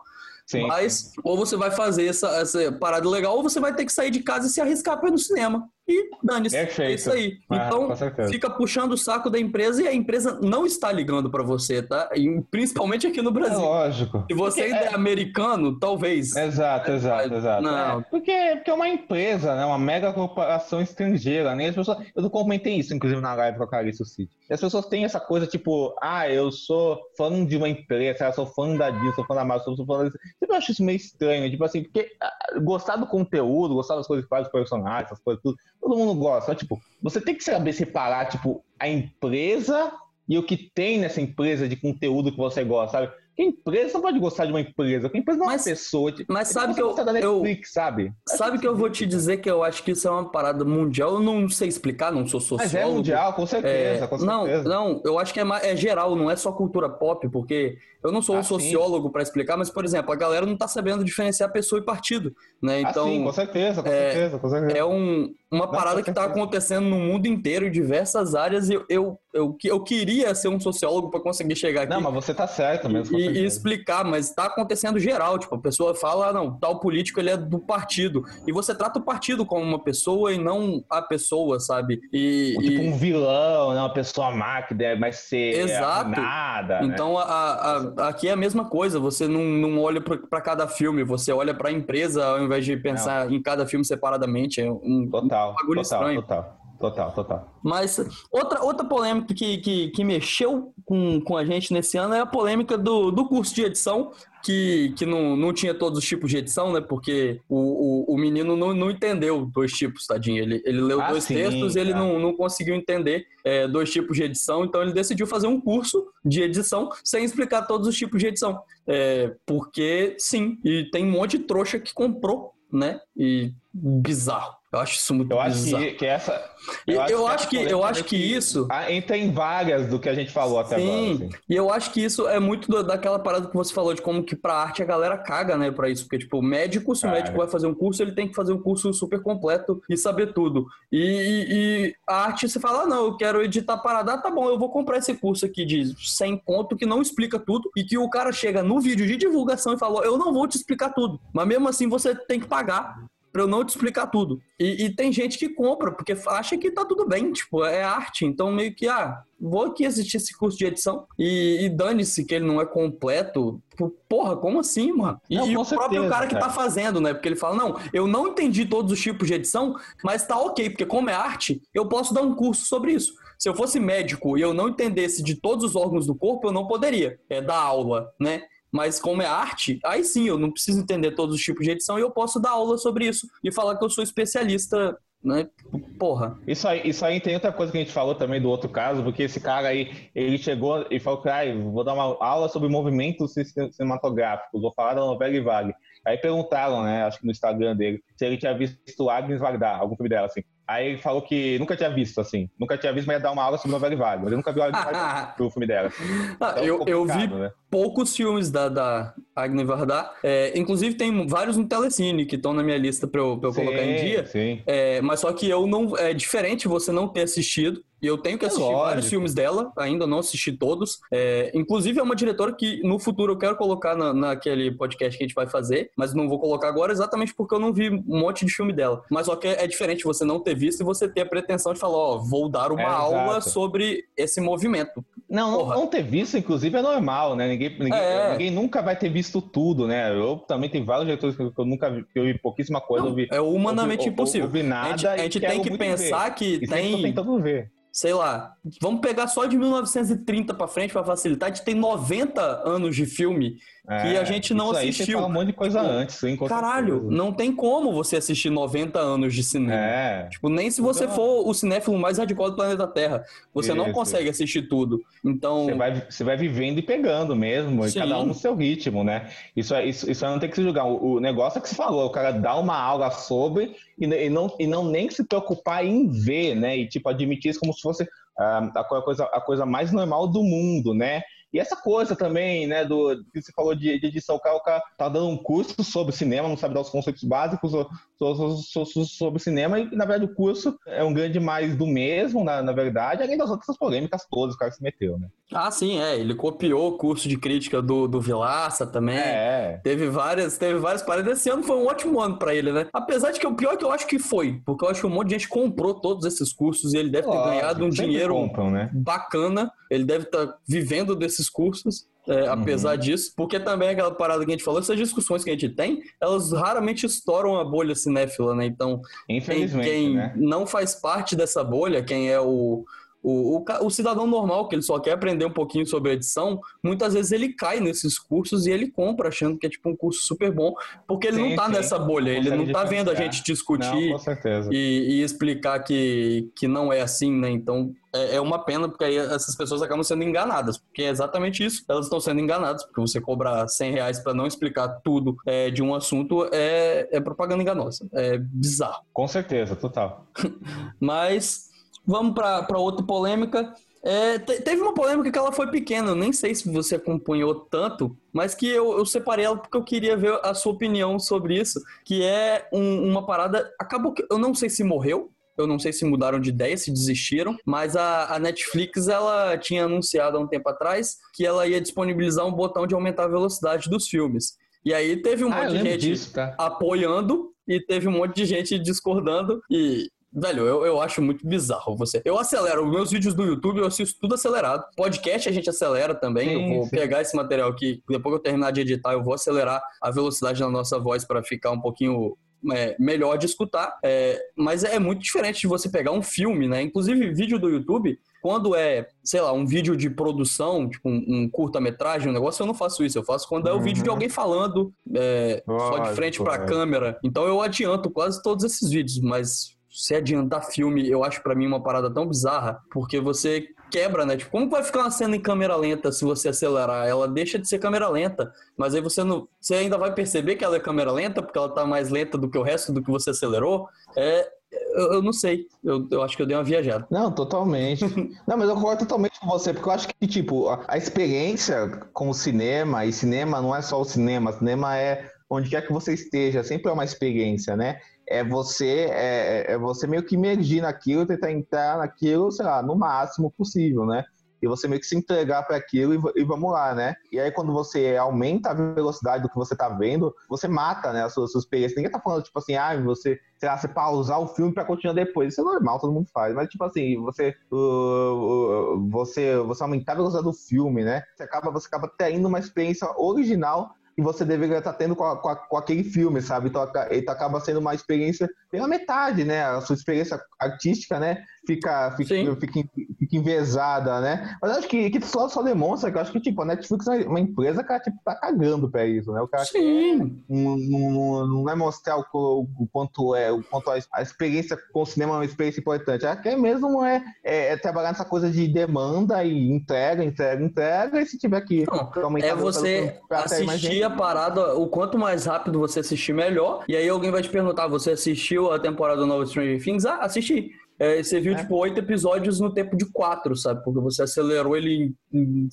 Sim. Mas, ou você vai fazer essa, essa parada legal, ou você vai ter que sair de casa e se arriscar para ir no cinema. E dane-se. É isso aí. Ah, então, fica puxando o saco da empresa e a empresa não está ligando para você, tá? E, principalmente aqui no Brasil. É lógico. Se você ainda é... é americano, talvez. Exato, exato, exato. Não. É, porque, porque é uma empresa, né? Uma mega corporação estrangeira, né? As pessoas... Eu comentei isso, inclusive, na live com a Carissa City. E as pessoas têm essa coisa, tipo, ah, eu sou fã de uma empresa, eu sou fã da Disney, sou fã da Marvel, sou fã da... Sempre acho isso meio estranho, tipo assim, porque ah, gostar do conteúdo, gostar das coisas que faz os personagens, essas coisas tudo, todo mundo gosta. tipo, você tem que saber separar, tipo, a empresa e o que tem nessa empresa de conteúdo que você gosta, sabe? Que empresa não pode gostar de uma empresa, que empresa não é uma pessoa. Tipo, mas sabe que eu, Netflix, eu, sabe? Sabe que eu vou te dizer que eu acho que isso é uma parada mundial. Eu não sei explicar, não sou sociólogo. Mas é mundial, com certeza, é, com certeza. Não, não, eu acho que é, é, geral, não é só cultura pop, porque eu não sou ah, um sociólogo para explicar, mas por exemplo, a galera não tá sabendo diferenciar pessoa e partido, né? Ah, então, ah, sim, com certeza, com é, certeza, com certeza. É um, uma parada que está acontecendo no mundo inteiro, em diversas áreas, e eu, eu, eu, eu queria ser um sociólogo para conseguir chegar aqui. Não, mas você tá certo mesmo. E, e explicar, mas está acontecendo geral. Tipo, a pessoa fala, ah, não, tal político ele é do partido. E você trata o partido como uma pessoa e não a pessoa, sabe? E, tipo e... um vilão, né? uma pessoa má que deve mais ser Exato. nada. Né? Então, a, a, aqui é a mesma coisa. Você não, não olha para cada filme, você olha para a empresa ao invés de pensar não. em cada filme separadamente. É um, Total total, bagulho total, estranho. Total, total, total. Mas outra, outra polêmica que, que, que mexeu com, com a gente nesse ano é a polêmica do, do curso de edição, que, que não, não tinha todos os tipos de edição, né? Porque o, o, o menino não, não entendeu dois tipos, tadinho. Ele, ele leu ah, dois sim, textos e ele é. não, não conseguiu entender é, dois tipos de edição, então ele decidiu fazer um curso de edição sem explicar todos os tipos de edição. É, porque, sim, e tem um monte de trouxa que comprou, né? E bizarro. Eu acho isso muito eu bizarro. acho que, que essa. Eu, eu acho, eu acho que, eu acho que isso. Entra em vagas do que a gente falou até Sim, agora. Assim. E eu acho que isso é muito daquela parada que você falou de como que pra arte a galera caga, né, pra isso. Porque, tipo, médico, se o médico vai fazer um curso, ele tem que fazer um curso super completo e saber tudo. E, e, e a arte, você fala, ah, não, eu quero editar parada, ah, tá bom, eu vou comprar esse curso aqui de 100 conto que não explica tudo e que o cara chega no vídeo de divulgação e falou, eu não vou te explicar tudo. Mas mesmo assim você tem que pagar para eu não te explicar tudo. E, e, tem gente que compra, porque acha que tá tudo bem, tipo, é arte. Então, meio que, ah, vou aqui assistir esse curso de edição e, e dane-se que ele não é completo. Tipo, porra, como assim, mano? E, não, e o certeza, próprio cara que tá fazendo, né? Porque ele fala, não, eu não entendi todos os tipos de edição, mas tá ok, porque como é arte, eu posso dar um curso sobre isso. Se eu fosse médico e eu não entendesse de todos os órgãos do corpo, eu não poderia é, dar aula, né? Mas como é arte, aí sim, eu não preciso entender todos os tipos de edição e eu posso dar aula sobre isso e falar que eu sou especialista né? Porra. Isso aí, isso aí tem outra coisa que a gente falou também do outro caso, porque esse cara aí, ele chegou e falou que ah, vou dar uma aula sobre movimentos cinematográficos, vou falar da novela e vale. Aí perguntaram, né, acho que no Instagram dele, se ele tinha visto Agnes Varda, algum filme dela, assim. Aí ele falou que nunca tinha visto, assim. Nunca tinha visto, mas ia dar uma aula sobre novela e vaga. Mas eu nunca vi a Varda o filme dela. Assim. Ah, então, eu, eu vi né? poucos filmes da, da Agnes Varda. É, inclusive, tem vários no Telecine que estão na minha lista para eu, pra eu sim, colocar em dia. Sim. É, mas só que eu não. É diferente você não ter assistido. E eu tenho que é assistir é vários filmes dela, ainda não assisti todos. É, inclusive, é uma diretora que no futuro eu quero colocar na, naquele podcast que a gente vai fazer, mas não vou colocar agora exatamente porque eu não vi um monte de filme dela. Mas só que é diferente você não ter visto e você ter a pretensão de falar, ó, vou dar uma é, aula sobre esse movimento. Não, não, não, ter visto, inclusive, é normal, né? Ninguém, ninguém, é. ninguém, nunca vai ter visto tudo, né? Eu também tenho vários diretores que eu nunca vi, que eu vi pouquíssima coisa. Não, vi, é humanamente eu, impossível. Eu, vi nada a gente, a gente tem que pensar ver. que e tem. Tô tentando ver sei lá, vamos pegar só de 1930 para frente para facilitar, a gente tem 90 anos de filme é, que a gente não assistiu. Aí um monte de coisa tipo, antes, Caralho, não tem como você assistir 90 anos de cinema. É. Tipo, nem se você não. for o cinéfilo mais radical do planeta Terra, você isso. não consegue assistir tudo. Então, você vai, você vai vivendo e pegando mesmo, e cada um no seu ritmo, né? Isso isso, isso não tem que se julgar. O, o negócio é que você falou, o cara dá uma aula sobre e, e, não e não nem se preocupar em ver, né? E tipo admitir isso como se fosse uh, a coisa a coisa mais normal do mundo, né? E essa coisa também, né, do que você falou de, de edição, o cara, tá dando um curso sobre cinema, não sabe dar os conceitos básicos sobre, sobre cinema, e na verdade o curso é um grande mais do mesmo, na, na verdade, além das outras polêmicas todas que o cara se meteu, né? Ah, sim, é. Ele copiou o curso de crítica do, do Vilaça também. É. Teve várias, teve várias paradas. Esse ano foi um ótimo ano para ele, né? Apesar de que o pior é que eu acho que foi, porque eu acho que um monte de gente comprou todos esses cursos e ele deve ter ganhado um dinheiro compram, né? bacana. Ele deve estar tá vivendo desses cursos. É, uhum. apesar disso, porque também aquela parada que a gente falou, essas discussões que a gente tem, elas raramente estouram a bolha cinéfila, né? Então, Infelizmente, quem, né? não faz parte dessa bolha, quem é o, o, o, o, cidadão normal, que ele só quer aprender um pouquinho sobre edição, muitas vezes ele cai nesses cursos e ele compra achando que é tipo um curso super bom, porque ele sim, não tá sim. nessa bolha, ele não tá vendo a gente discutir não, e, e, explicar que, que não é assim, né? Então é, é uma pena, porque aí essas pessoas acabam sendo enganadas, porque é exatamente isso, elas estão sendo enganadas, porque você cobrar 100 reais para não explicar tudo é, de um assunto é, é propaganda enganosa, é bizarro. Com certeza, total. Mas Vamos para outra polêmica. É, teve uma polêmica que ela foi pequena, eu nem sei se você acompanhou tanto, mas que eu, eu separei ela porque eu queria ver a sua opinião sobre isso, que é um, uma parada, acabou que, eu não sei se morreu, eu não sei se mudaram de ideia, se desistiram, mas a, a, Netflix ela tinha anunciado há um tempo atrás que ela ia disponibilizar um botão de aumentar a velocidade dos filmes. E aí teve um ah, monte de gente disso, tá? apoiando e teve um monte de gente discordando. E Velho, eu, eu acho muito bizarro você. Eu acelero. Os meus vídeos do YouTube eu assisto tudo acelerado. Podcast a gente acelera também. Sim, eu vou sim. pegar esse material aqui. Depois que eu terminar de editar, eu vou acelerar a velocidade da nossa voz para ficar um pouquinho é, melhor de escutar. É, mas é muito diferente de você pegar um filme, né? Inclusive, vídeo do YouTube, quando é, sei lá, um vídeo de produção, tipo um, um curta-metragem, um negócio, eu não faço isso. Eu faço quando é o vídeo de uhum. alguém falando é, só de frente para a câmera. Então eu adianto quase todos esses vídeos, mas se adiantar filme, eu acho para mim uma parada tão bizarra, porque você quebra, né? Tipo, como vai ficar uma cena em câmera lenta se você acelerar? Ela deixa de ser câmera lenta, mas aí você não, você ainda vai perceber que ela é câmera lenta porque ela tá mais lenta do que o resto do que você acelerou. É, eu, eu, não sei. Eu, eu acho que eu dei uma viajada. Não, totalmente. não, mas eu concordo totalmente com você, porque eu acho que, tipo, a, a, experiência com o cinema, e cinema não é só o cinema, cinema é onde quer que você esteja, sempre é uma experiência, né? É você é, é você meio que emergir naquilo, tentar entrar naquilo, sei lá, no máximo possível, né? E você meio que se entregar para aquilo e, e, vamos lá, né? E aí quando você aumenta a velocidade do que você tá vendo, você mata, né, a sua, a sua experiência. Ninguém tá falando, tipo assim, ah, você, sei lá, você pausar o filme para continuar depois. Isso é normal, todo mundo faz. Mas, tipo assim, você, uh, uh, você, você aumentar a velocidade do filme, né? Você acaba, você acaba tendo uma experiência original que você deveria estar tendo com, a, com, a, com, aquele filme, sabe? Então, então acaba sendo uma experiência pela metade, né? A sua experiência artística, né? Fica, fica, fica, fica envezada, né? Mas acho que, que só, só demonstra que eu acho que, tipo, a Netflix é uma empresa que tipo, tá cagando pra isso, né? O cara Sim. Não, não, não é mostrar o, o, quanto é, o quanto a, experiência com o cinema é uma experiência importante. Ela quer mesmo é, é, é, trabalhar nessa coisa de demanda e entrega, entrega, entrega, e se tiver que aumentar É você assistir a parada, o quanto mais rápido você assistir, melhor. E aí alguém vai te perguntar, você assistiu a temporada nova Stranger Things? Ah, assisti. É, você viu, é. tipo, oito episódios no tempo de quatro, sabe? Porque você acelerou ele em,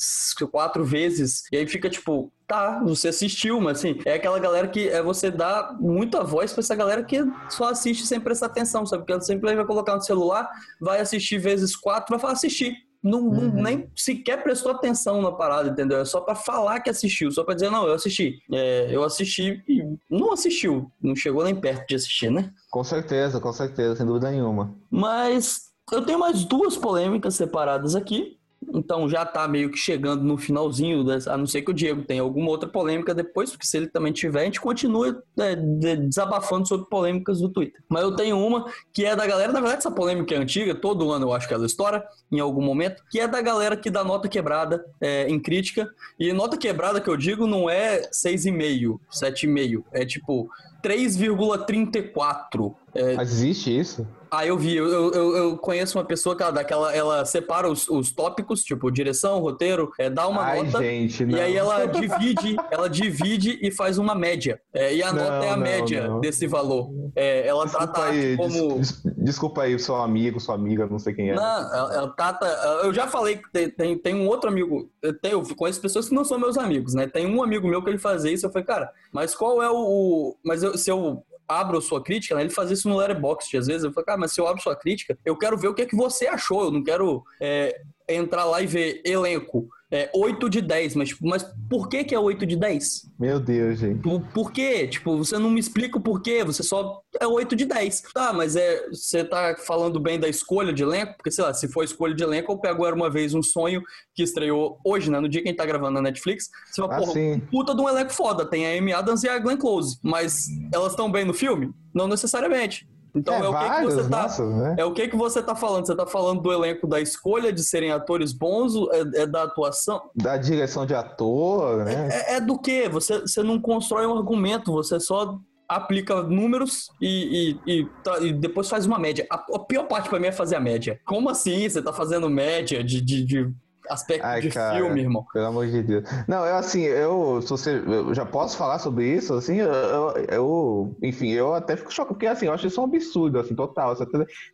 quatro vezes. E aí fica, tipo, tá, você assistiu, mas assim, é aquela galera que é você dá muita voz pra essa galera que só assiste sem prestar atenção, sabe? Porque ela sempre vai colocar no celular, vai assistir vezes quatro, vai falar assistir não, uhum. nem sequer prestou atenção na parada, entendeu? É só para falar que assistiu, só para dizer, não, eu assisti. É, eu assisti e não assistiu, não chegou nem perto de assistir, né? Com certeza, com certeza, sem dúvida nenhuma. Mas eu tenho mais duas polêmicas separadas aqui. Então já tá meio que chegando no finalzinho, a não ser que o Diego tenha alguma outra polêmica depois, porque se ele também tiver, a gente continua é, desabafando sobre polêmicas do Twitter. Mas eu tenho uma que é da galera, na verdade essa polêmica é antiga, todo ano eu acho que ela estoura em algum momento, que é da galera que dá nota quebrada é, em crítica. E nota quebrada que eu digo não é 6,5, 7,5, é tipo 3,34. É... Mas existe isso? Ah, eu vi. Eu, eu, eu, conheço uma pessoa que ela, daquela, ela separa os, os tópicos, tipo direção, roteiro, é, dá uma Ai, nota. Gente, e aí ela divide, ela divide e faz uma média. É, e a não, nota é a não, média não. desse valor. É, ela desculpa trata aí, como. Des, Desculpa aí, seu amigo, sua amiga, não sei quem é. Não, é, é, Tata, eu já falei que tem, tem, tem um outro amigo, eu, tenho, eu conheço pessoas que não são meus amigos, né? Tem um amigo meu que ele fazia isso, eu falei, cara, mas qual é o. o mas eu, se eu abro sua crítica, né? Ele faz isso no Letterboxd, às vezes. Eu falo, cara, mas se eu abro sua crítica, eu quero ver o que é que você achou. Eu não quero é, entrar lá e ver elenco é 8 de 10, mas, tipo, mas por que que é 8 de 10? Meu Deus, gente. Por, por quê? Tipo, você não me explica o porquê, você só é 8 de 10. Tá, mas é, você tá falando bem da escolha de elenco? Porque, sei lá, se for escolha de elenco, eu pego Era Uma Vez Um Sonho, que estreou hoje, né, no dia que a gente tá gravando na Netflix. Você fala, ah, porra, sim. puta de um elenco foda, tem a Amy Adams e a Glenn Close, mas elas estão bem no filme? Não necessariamente. Então é, é o que, vários, que você tá. Nossa, né? É o que, que você tá falando? Você tá falando do elenco da escolha de serem atores bons, é, é da atuação? Da direção de ator, né? É, é, é do que? Você, você não constrói um argumento, você só aplica números e, e, e, e, depois faz uma média. A, a pior parte para mim é fazer a média. Como assim você tá fazendo média de, de, de aspecto Ai, de cara, filme, irmão. Pelo amor de Deus. Não, eu assim, eu, se você, eu já posso falar sobre isso, assim, eu, eu, enfim, eu até fico chocado, porque assim, eu acho isso um absurdo, assim, total.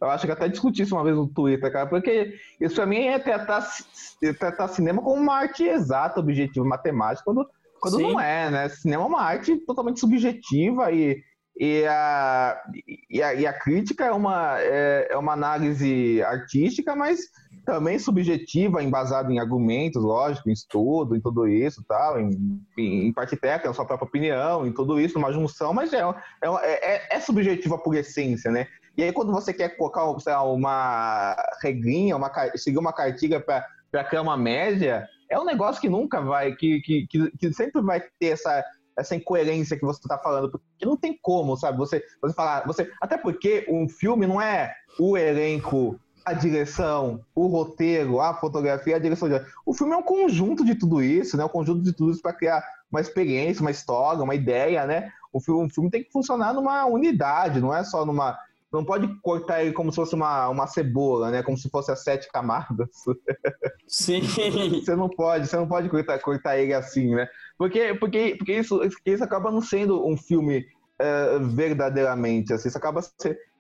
Eu acho que até discuti isso uma vez no Twitter, cara, porque isso pra mim é tratar, tratar cinema como uma arte exata, objetiva, matemática, quando, quando não é, né? Cinema é uma arte totalmente subjetiva e, e a, e a, e a crítica é uma, é, é uma análise artística, mas também subjetiva, embasada em argumentos, lógico, em estudo, em tudo isso, tal, em, em, parte técnica, na sua própria opinião, em tudo isso, uma junção, mas é, é, é, é subjetiva por essência, né? E aí, quando você quer colocar lá, uma regrinha, uma, seguir uma cartilha para criar uma média, é um negócio que nunca vai, que, que, que, que sempre vai ter essa, essa incoerência que você está falando, porque não tem como, sabe? Você, você falar, você, até porque um filme não é o elenco a direção, o roteiro, a fotografia, a direção de O filme é um conjunto de tudo isso, né? Um conjunto de tudo isso para criar uma experiência, uma história, uma ideia, né? O filme, o filme tem que funcionar numa unidade, não é só numa. Não pode cortar ele como se fosse uma, uma cebola, né? Como se fosse as sete camadas. Sim. você não pode, você não pode cortar, cortar ele assim, né? Porque, porque, porque isso, isso acaba não sendo um filme uh, verdadeiramente, assim, isso acaba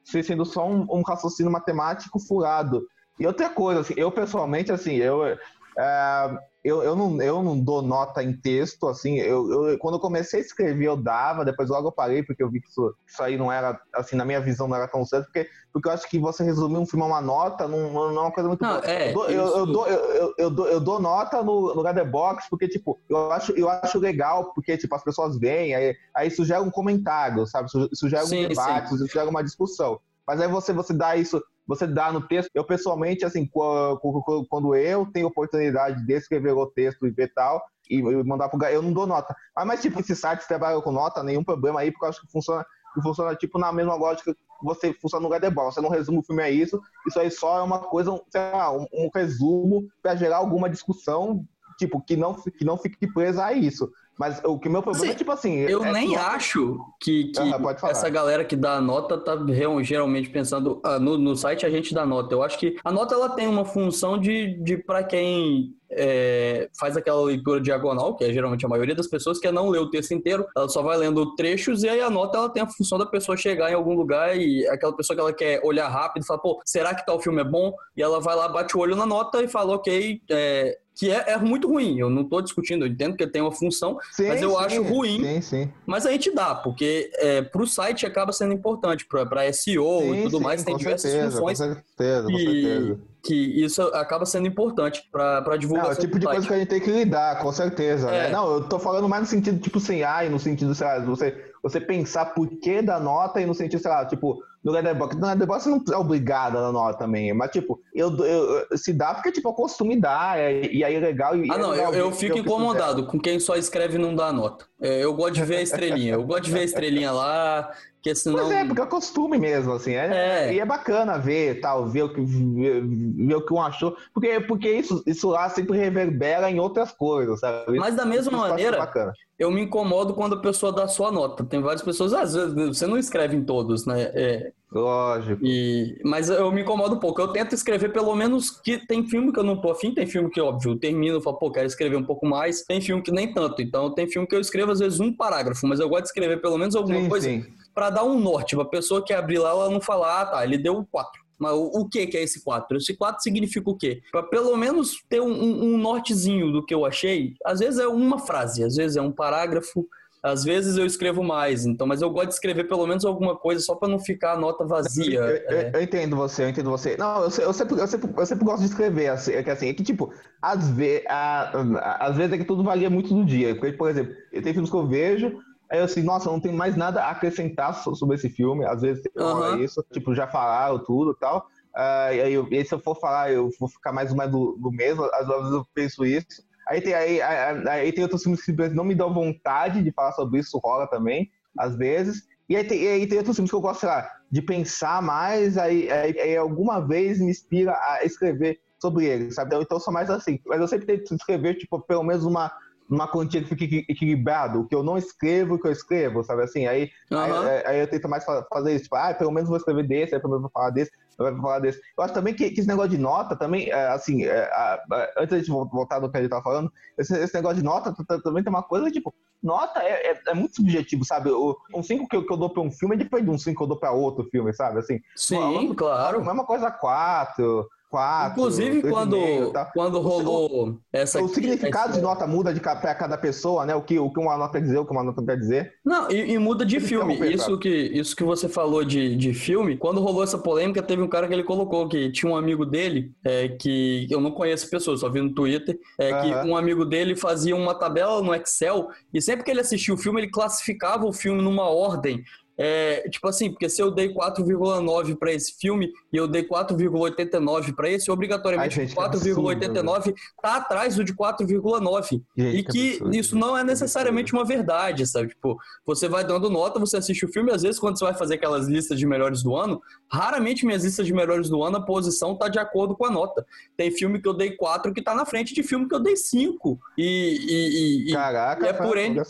sendo só um, um, raciocínio matemático furado. E outra coisa, assim, eu pessoalmente, assim, eu, uh, eu, eu, não, eu não dou nota em texto, assim, eu, eu, quando eu comecei a escrever eu dava, depois logo eu parei, porque eu vi que isso, isso aí não era, assim, na minha visão não era tão certo, porque, porque eu acho que você resumir um filme a uma nota não, não é uma coisa muito não. É, eu, dou, eu, eu, dou, eu, dou, eu dou nota no, no Letterboxd, porque, tipo, eu acho, eu acho legal, porque, tipo, as pessoas veem, aí, aí isso gera um comentário, sabe, isso, isso gera um sim, debate, sim. isso gera uma discussão. Mas aí você, você dá isso você dá no texto. Eu, pessoalmente, assim, quando eu tenho oportunidade de escrever o texto e ver tal, e mandar pro eu não dou nota. Mas, mas tipo, esses sites trabalham com nota, nenhum problema aí, porque eu acho que funciona, que funciona tipo, na mesma lógica que você funciona no Letterboxd. Você não resume o filme a isso, isso aí só é uma coisa, sei lá, um, um resumo para gerar alguma discussão, tipo, que não, que não fique presa a isso. Mas o que meu problema é tipo assim. Eu é nem acho que, que essa galera que dá a nota tá geralmente pensando. Ah, no, no site a gente dá nota. Eu acho que a nota ela tem uma função de, de para quem é, faz aquela leitura diagonal, que é geralmente a maioria das pessoas, que é não ler o texto inteiro, ela só vai lendo trechos e aí a nota ela tem a função da pessoa chegar em algum lugar e aquela pessoa que ela quer olhar rápido e falar, pô, será que tal filme é bom? E ela vai lá, bate o olho na nota e fala, ok, é, que é, é, muito ruim. Eu não estou discutindo, eu entendo que ele tem uma função, sim, mas eu sim, acho ruim. Sim, sim. Mas a gente dá, porque é, para o site acaba sendo importante, para SEO e tudo mais, tem diversas certeza, funções. Com certeza, com certeza. Que isso acaba sendo importante para divulgação. É o tipo de coisa que a gente tem que lidar, com certeza. Né? É. Né? Não, eu tô falando mais no sentido, tipo assim, ai, no sentido, sei lá, você, você pensar por que da nota e no sentido, sei lá, tipo no Letterboxd. No Letterboxd você não é obrigado a dar nota também. Mas, tipo, eu, eu, se dá porque, tipo, eu costume dar. É, e aí é legal. E ah, é não, legal eu, eu fico incomodado com quem só escreve e não dá nota. É, eu gosto de ver a estrelinha. Eu gosto de ver a estrelinha lá. Porque senão... Pois é, porque é costume mesmo, assim. É, é. E é bacana ver tal, ver o que, ver, ver, o que um achou. Porque, porque isso, isso lá sempre reverbera em outras coisas, sabe? Mas da mesma maneira, eu me incomodo quando a pessoa dá sua nota. Tem várias pessoas, às vezes, você não escreve em todos, né? É, Lógico. E, mas eu me incomodo um pouco. Eu tento escrever pelo menos que tem filme que eu não tô afim, tem filme que, óbvio, eu termino e falo, pô, quero escrever um pouco mais. Tem filme que nem tanto. Então tem filme que eu escrevo às vezes um parágrafo, mas eu gosto de escrever pelo menos alguma sim, coisa. Para dar um norte, pra pessoa que abrir lá, ela não falar, ah, tá, ele deu 4. Mas o, que, que é esse 4? Esse 4 significa o quê? Para pelo menos ter um, um nortezinho do que eu achei, às vezes é uma frase, às vezes é um parágrafo, às vezes eu escrevo mais, então, mas eu gosto de escrever pelo menos alguma coisa só para não ficar a nota vazia. Eu, eu, é. eu, entendo você, eu entendo você. Não, eu, eu, sempre, eu, sempre, eu sempre gosto de escrever, assim, é que assim, é que tipo, às, ve a, às vezes é que tudo valia muito do dia. Porque, por exemplo, tem filmes que eu vejo, Aí eu assim, nossa, não tem mais nada a acrescentar sobre esse filme. Às vezes uhum. isso, tipo, já falaram tudo e tal. Uh, e aí, eu, e se eu for falar, eu vou ficar mais ou menos do, do mesmo. Às vezes eu penso isso. Aí tem, aí, aí, aí tem outros filmes que não me dão vontade de falar sobre isso, rola também, às vezes. E aí tem, aí tem outros filmes que eu gosto, sei lá, de pensar mais, aí, aí, aí alguma vez me inspira a escrever sobre ele, sabe? Então eu sou mais assim. Mas eu sempre tento escrever, tipo, pelo menos uma, uma quantia que fique equilibrado, o que eu não escrevo, o que eu escrevo, sabe assim? Aí, uhum. aí, aí, eu tento mais fazer isso, tipo, ah, pelo menos vou escrever desse, aí pelo menos vou falar desse, vai falar desse. Eu acho também que, que esse negócio de nota também, é, assim, é, a, a, antes de voltar do que a gente tava falando, esse, esse negócio de nota também tem uma coisa, tipo, nota é, é, é muito subjetivo, sabe? O, um 5 que, eu, que eu dou pra um filme é diferente de um 5 que eu dou pra outro filme, sabe? Assim, Sim, uma, claro. A mesma coisa 4, quatro. Inclusive, quando, tá? quando rolou o, essa. O significado essa... de nota muda de para cada pessoa, né? O que, o que uma nota quer dizer, o que uma nota não quer dizer. Não, e, e muda de filme. Isso que, isso que você falou de, de filme, quando rolou essa polêmica, teve um cara que ele colocou que tinha um amigo dele, é, que eu não conheço pessoa, só vi no Twitter, é, que um amigo dele fazia uma tabela no Excel e sempre que ele assistia o filme, ele classificava o filme numa ordem é, tipo assim, porque se eu dei 4,9 para esse filme e eu dei 4,89 para esse, obrigatoriamente 4,89 tá atrás do de 4,9. E que isso não é necessariamente uma verdade, sabe? Tipo, você vai dando nota, você assiste o filme, às vezes quando você vai fazer aquelas listas de melhores do ano, raramente minhas listas de melhores do ano, a posição tá de acordo com a nota. Tem filme que eu dei 4 que tá na frente de filme que eu dei 5. E, e, e, Caraca, e é por N.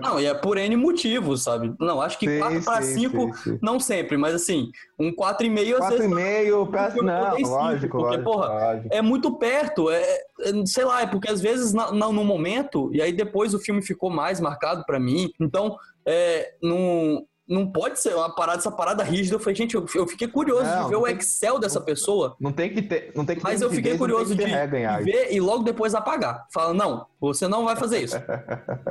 Não, e é por N motivos, sabe? Não, acho que sim, 4 para 5, não sempre, mas assim, um 4,5 às vezes. 4,5 para não, 5, lógico, porque, lógico, porra, lógico. é muito perto, é, é, sei lá, é porque às vezes na, no momento, e aí depois o filme ficou mais marcado para mim, então, é, no, não pode ser uma parada, essa parada rígida. Eu falei, gente, eu, eu fiquei curioso não, de ver o Excel que, dessa pessoa. Não tem que ter. Não tem que mas eu fiquei curioso de, de, ver e logo depois apagar. Fala, não, você não vai fazer isso.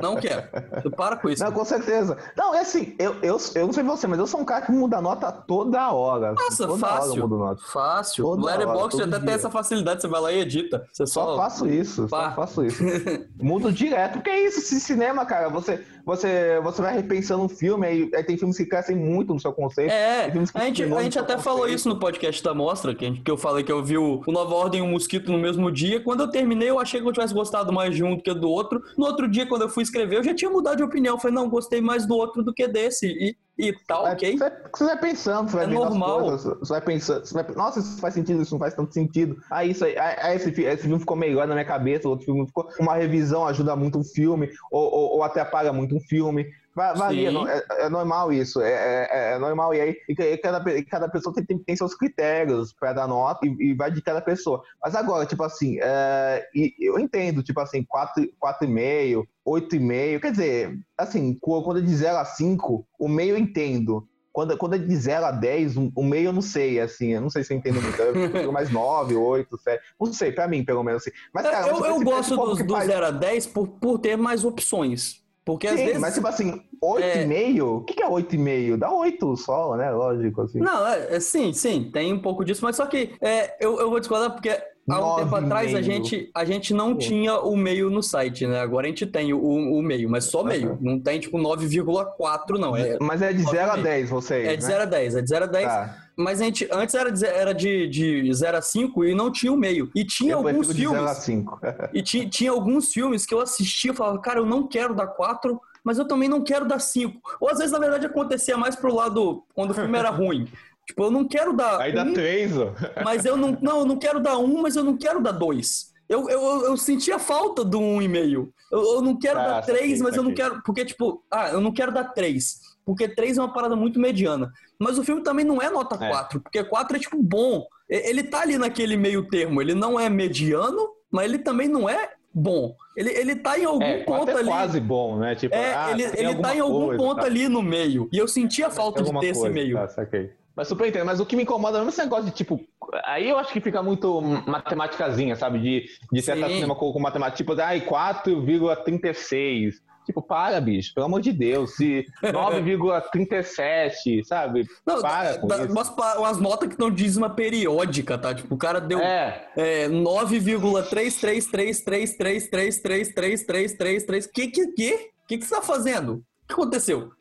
não quero. Você para com isso. Não, com certeza. Não, é assim, eu, eu, eu não sei você, mas eu sou um cara que muda nota toda hora. Nossa, toda fácil. Hora. Fácil. Toda no Letterboxd até dia. tem essa facilidade, você vai lá e edita. Você só, só faço isso, pá. só faço isso. Mudo direto. Porque é isso, se cinema, cara, você, você, você vai repensando um filme, aí, aí tem filmes que crescem muito no seu conceito. É, a gente, a gente até falou isso no podcast da Mostra, que, que eu falei que eu vi o, o Nova Ordem e o Mosquito no mesmo dia. Quando eu terminei, eu achei que eu tivesse gostado mais de um do que do outro. No outro dia, quando eu fui escrever, eu já tinha mudado de opinião. Eu falei, não, gostei mais do outro do que desse. E, e tal, ok? Você, você vai pensando, você vai é normal. Coisas, você vai pensando, você vai, nossa, isso faz sentido, isso não faz tanto sentido. Aí isso aí, aí esse, esse filme ficou melhor na minha cabeça, o outro filme ficou. Uma revisão ajuda muito um filme, ou, ou, ou até apaga muito um filme. Varia, é, é, normal isso, é, é, é, normal. E aí, e cada, cada pessoa tem, tem seus critérios para dar nota e, e, vai de cada pessoa. Mas agora, tipo assim, é, eu entendo, tipo assim, 4,5, 8,5, quer dizer, assim, quando é de 0 a 5, o meio eu entendo. Quando, quando é de 0 a 10, o meio eu não sei, assim, eu não sei se eu entendo muito. Eu mais 9, 8, 7, não sei, pra mim, pelo menos assim. Mas, cara, eu, eu gosto do, do faz... 0 a 10 por, por ter mais opções. Porque Sim, às vezes. Mas, tipo assim, 8,5? É... O que, que é 8,5? Dá 8 só, né? Lógico, assim. Não, é, é, sim, sim, tem um pouco disso, mas só que é, eu, eu vou discordar porque há um tempo atrás a gente, a gente não Pô. tinha o meio no site, né? Agora a gente tem o, o meio, mas só meio. Uhum. Não tem tipo 9,4, não. É mas é de 0 a 10, vocês. É de 0 né? a 10, é de 0 a 10. Tá. Mas a gente, antes era de, era de, de 0 a 5 e não tinha o meio. E tinha eu alguns filmes. De 0 a 5. e tinha, tinha alguns filmes que eu assistia e falava, cara, eu não quero dar 4 mas eu também não quero dar cinco. Ou às vezes, na verdade, acontecia mais pro lado quando o filme era ruim. Tipo, eu não quero dar. Aí um, dá três, ó. Mas eu não. Não, eu não quero dar um, mas eu não quero dar dois. Eu, eu, eu sentia falta do um e meio. Eu, eu não quero ah, dar três, mas eu não quero. Porque, tipo, ah, eu não quero dar três. Porque três é uma parada muito mediana. Mas o filme também não é nota é. quatro, porque quatro é, tipo, bom. Ele tá ali naquele meio termo. Ele não é mediano, mas ele também não é bom. Ele, ele tá em algum É, ponto é ali. quase bom, né? Tipo, É, ah, ele, ele tá em algum coisa, ponto tá? ali no meio. E eu sentia falta Tem de ter esse coisa, meio. Tá, saquei. Mas super entendo. Mas o que me incomoda mesmo é esse negócio de, tipo, aí eu acho que fica muito matemáticazinha, sabe? De, de certa cinema com, com matemática, tipo, ai, 4,36. Tipo, para, bicho, pelo amor de Deus. Se 9,37, sabe? Não, Para com dá- umas, umas notas que não diz uma periódica, tá? Tipo, o cara deu É, é, 9,3333333333333. Que que que? Que que você tá fazendo? O que aconteceu?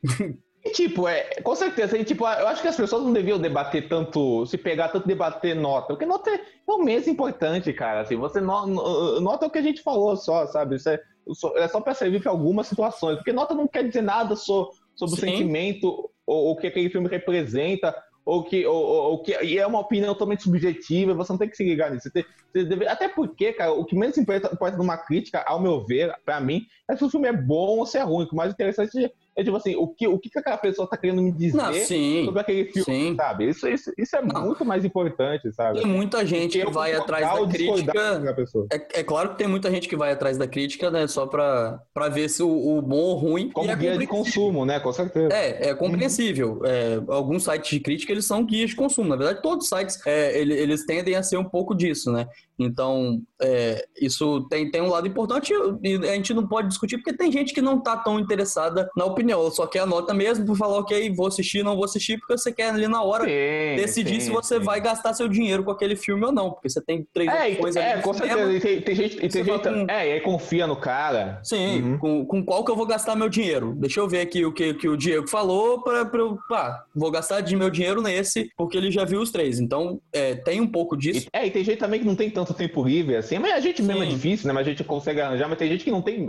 E, tipo, é, com certeza, e, tipo, eu acho que as pessoas não deviam debater tanto, se pegar tanto debater nota, porque nota é, é o mesmo importante, cara, assim, você no- no- nota é o que a gente falou só, sabe, isso é, só- é só pra servir pra algumas situações, porque nota não quer dizer nada so- sobre o Sim. sentimento, ou o que aquele filme representa, ou que, ou, ou- que, e é uma opinião totalmente subjetiva, você não tem que se ligar nisso, você tem- você deve- até porque, cara, o que menos importa, importa numa crítica, ao meu ver, pra mim, é se o filme é bom ou se é ruim, o mais interessante é, tipo assim, o que, o que que aquela pessoa tá querendo me dizer Não, sim. sobre aquele filme, Sim. sabe? Isso, isso, isso é Não. muito mais importante, sabe? Tem muita gente que vai atrás da crítica. da. É, é claro que tem muita gente que vai atrás da crítica, né? Só pra, pra ver se o, o bom ou ruim. Como é guia de consumo, né? Com certeza. É, é compreensível. É, alguns sites de crítica, eles são guias de consumo. Na verdade, todos os sites, é, ele- eles tendem a ser um pouco disso, né? Então, é, isso tem, tem um lado importante e a gente não pode discutir porque tem gente que não tá tão interessada na opinião. Só quer a nota mesmo pra falar, ok, vou assistir, não vou assistir, porque você quer ali na hora Sim, decidir sim, se você sim. vai gastar seu dinheiro com aquele filme ou não. Porque você tem três É, e- opções ali é com cinema. certeza. E tem, tem gente, e tem gente com- é, e aí confia no cara. Sim, Uhum. com, com qual que eu vou gastar meu dinheiro? Deixa eu ver aqui o que, que o Diego falou para eu. Pá, vou gastar de meu dinheiro nesse, porque ele já viu os três. Então, é, tem um pouco disso. E, é, e tem gente também que não tem tanto tempo livre assim, mas a gente mesmo é Sim. difícil, né? Mas a gente consegue arranjar, mas tem gente que não tem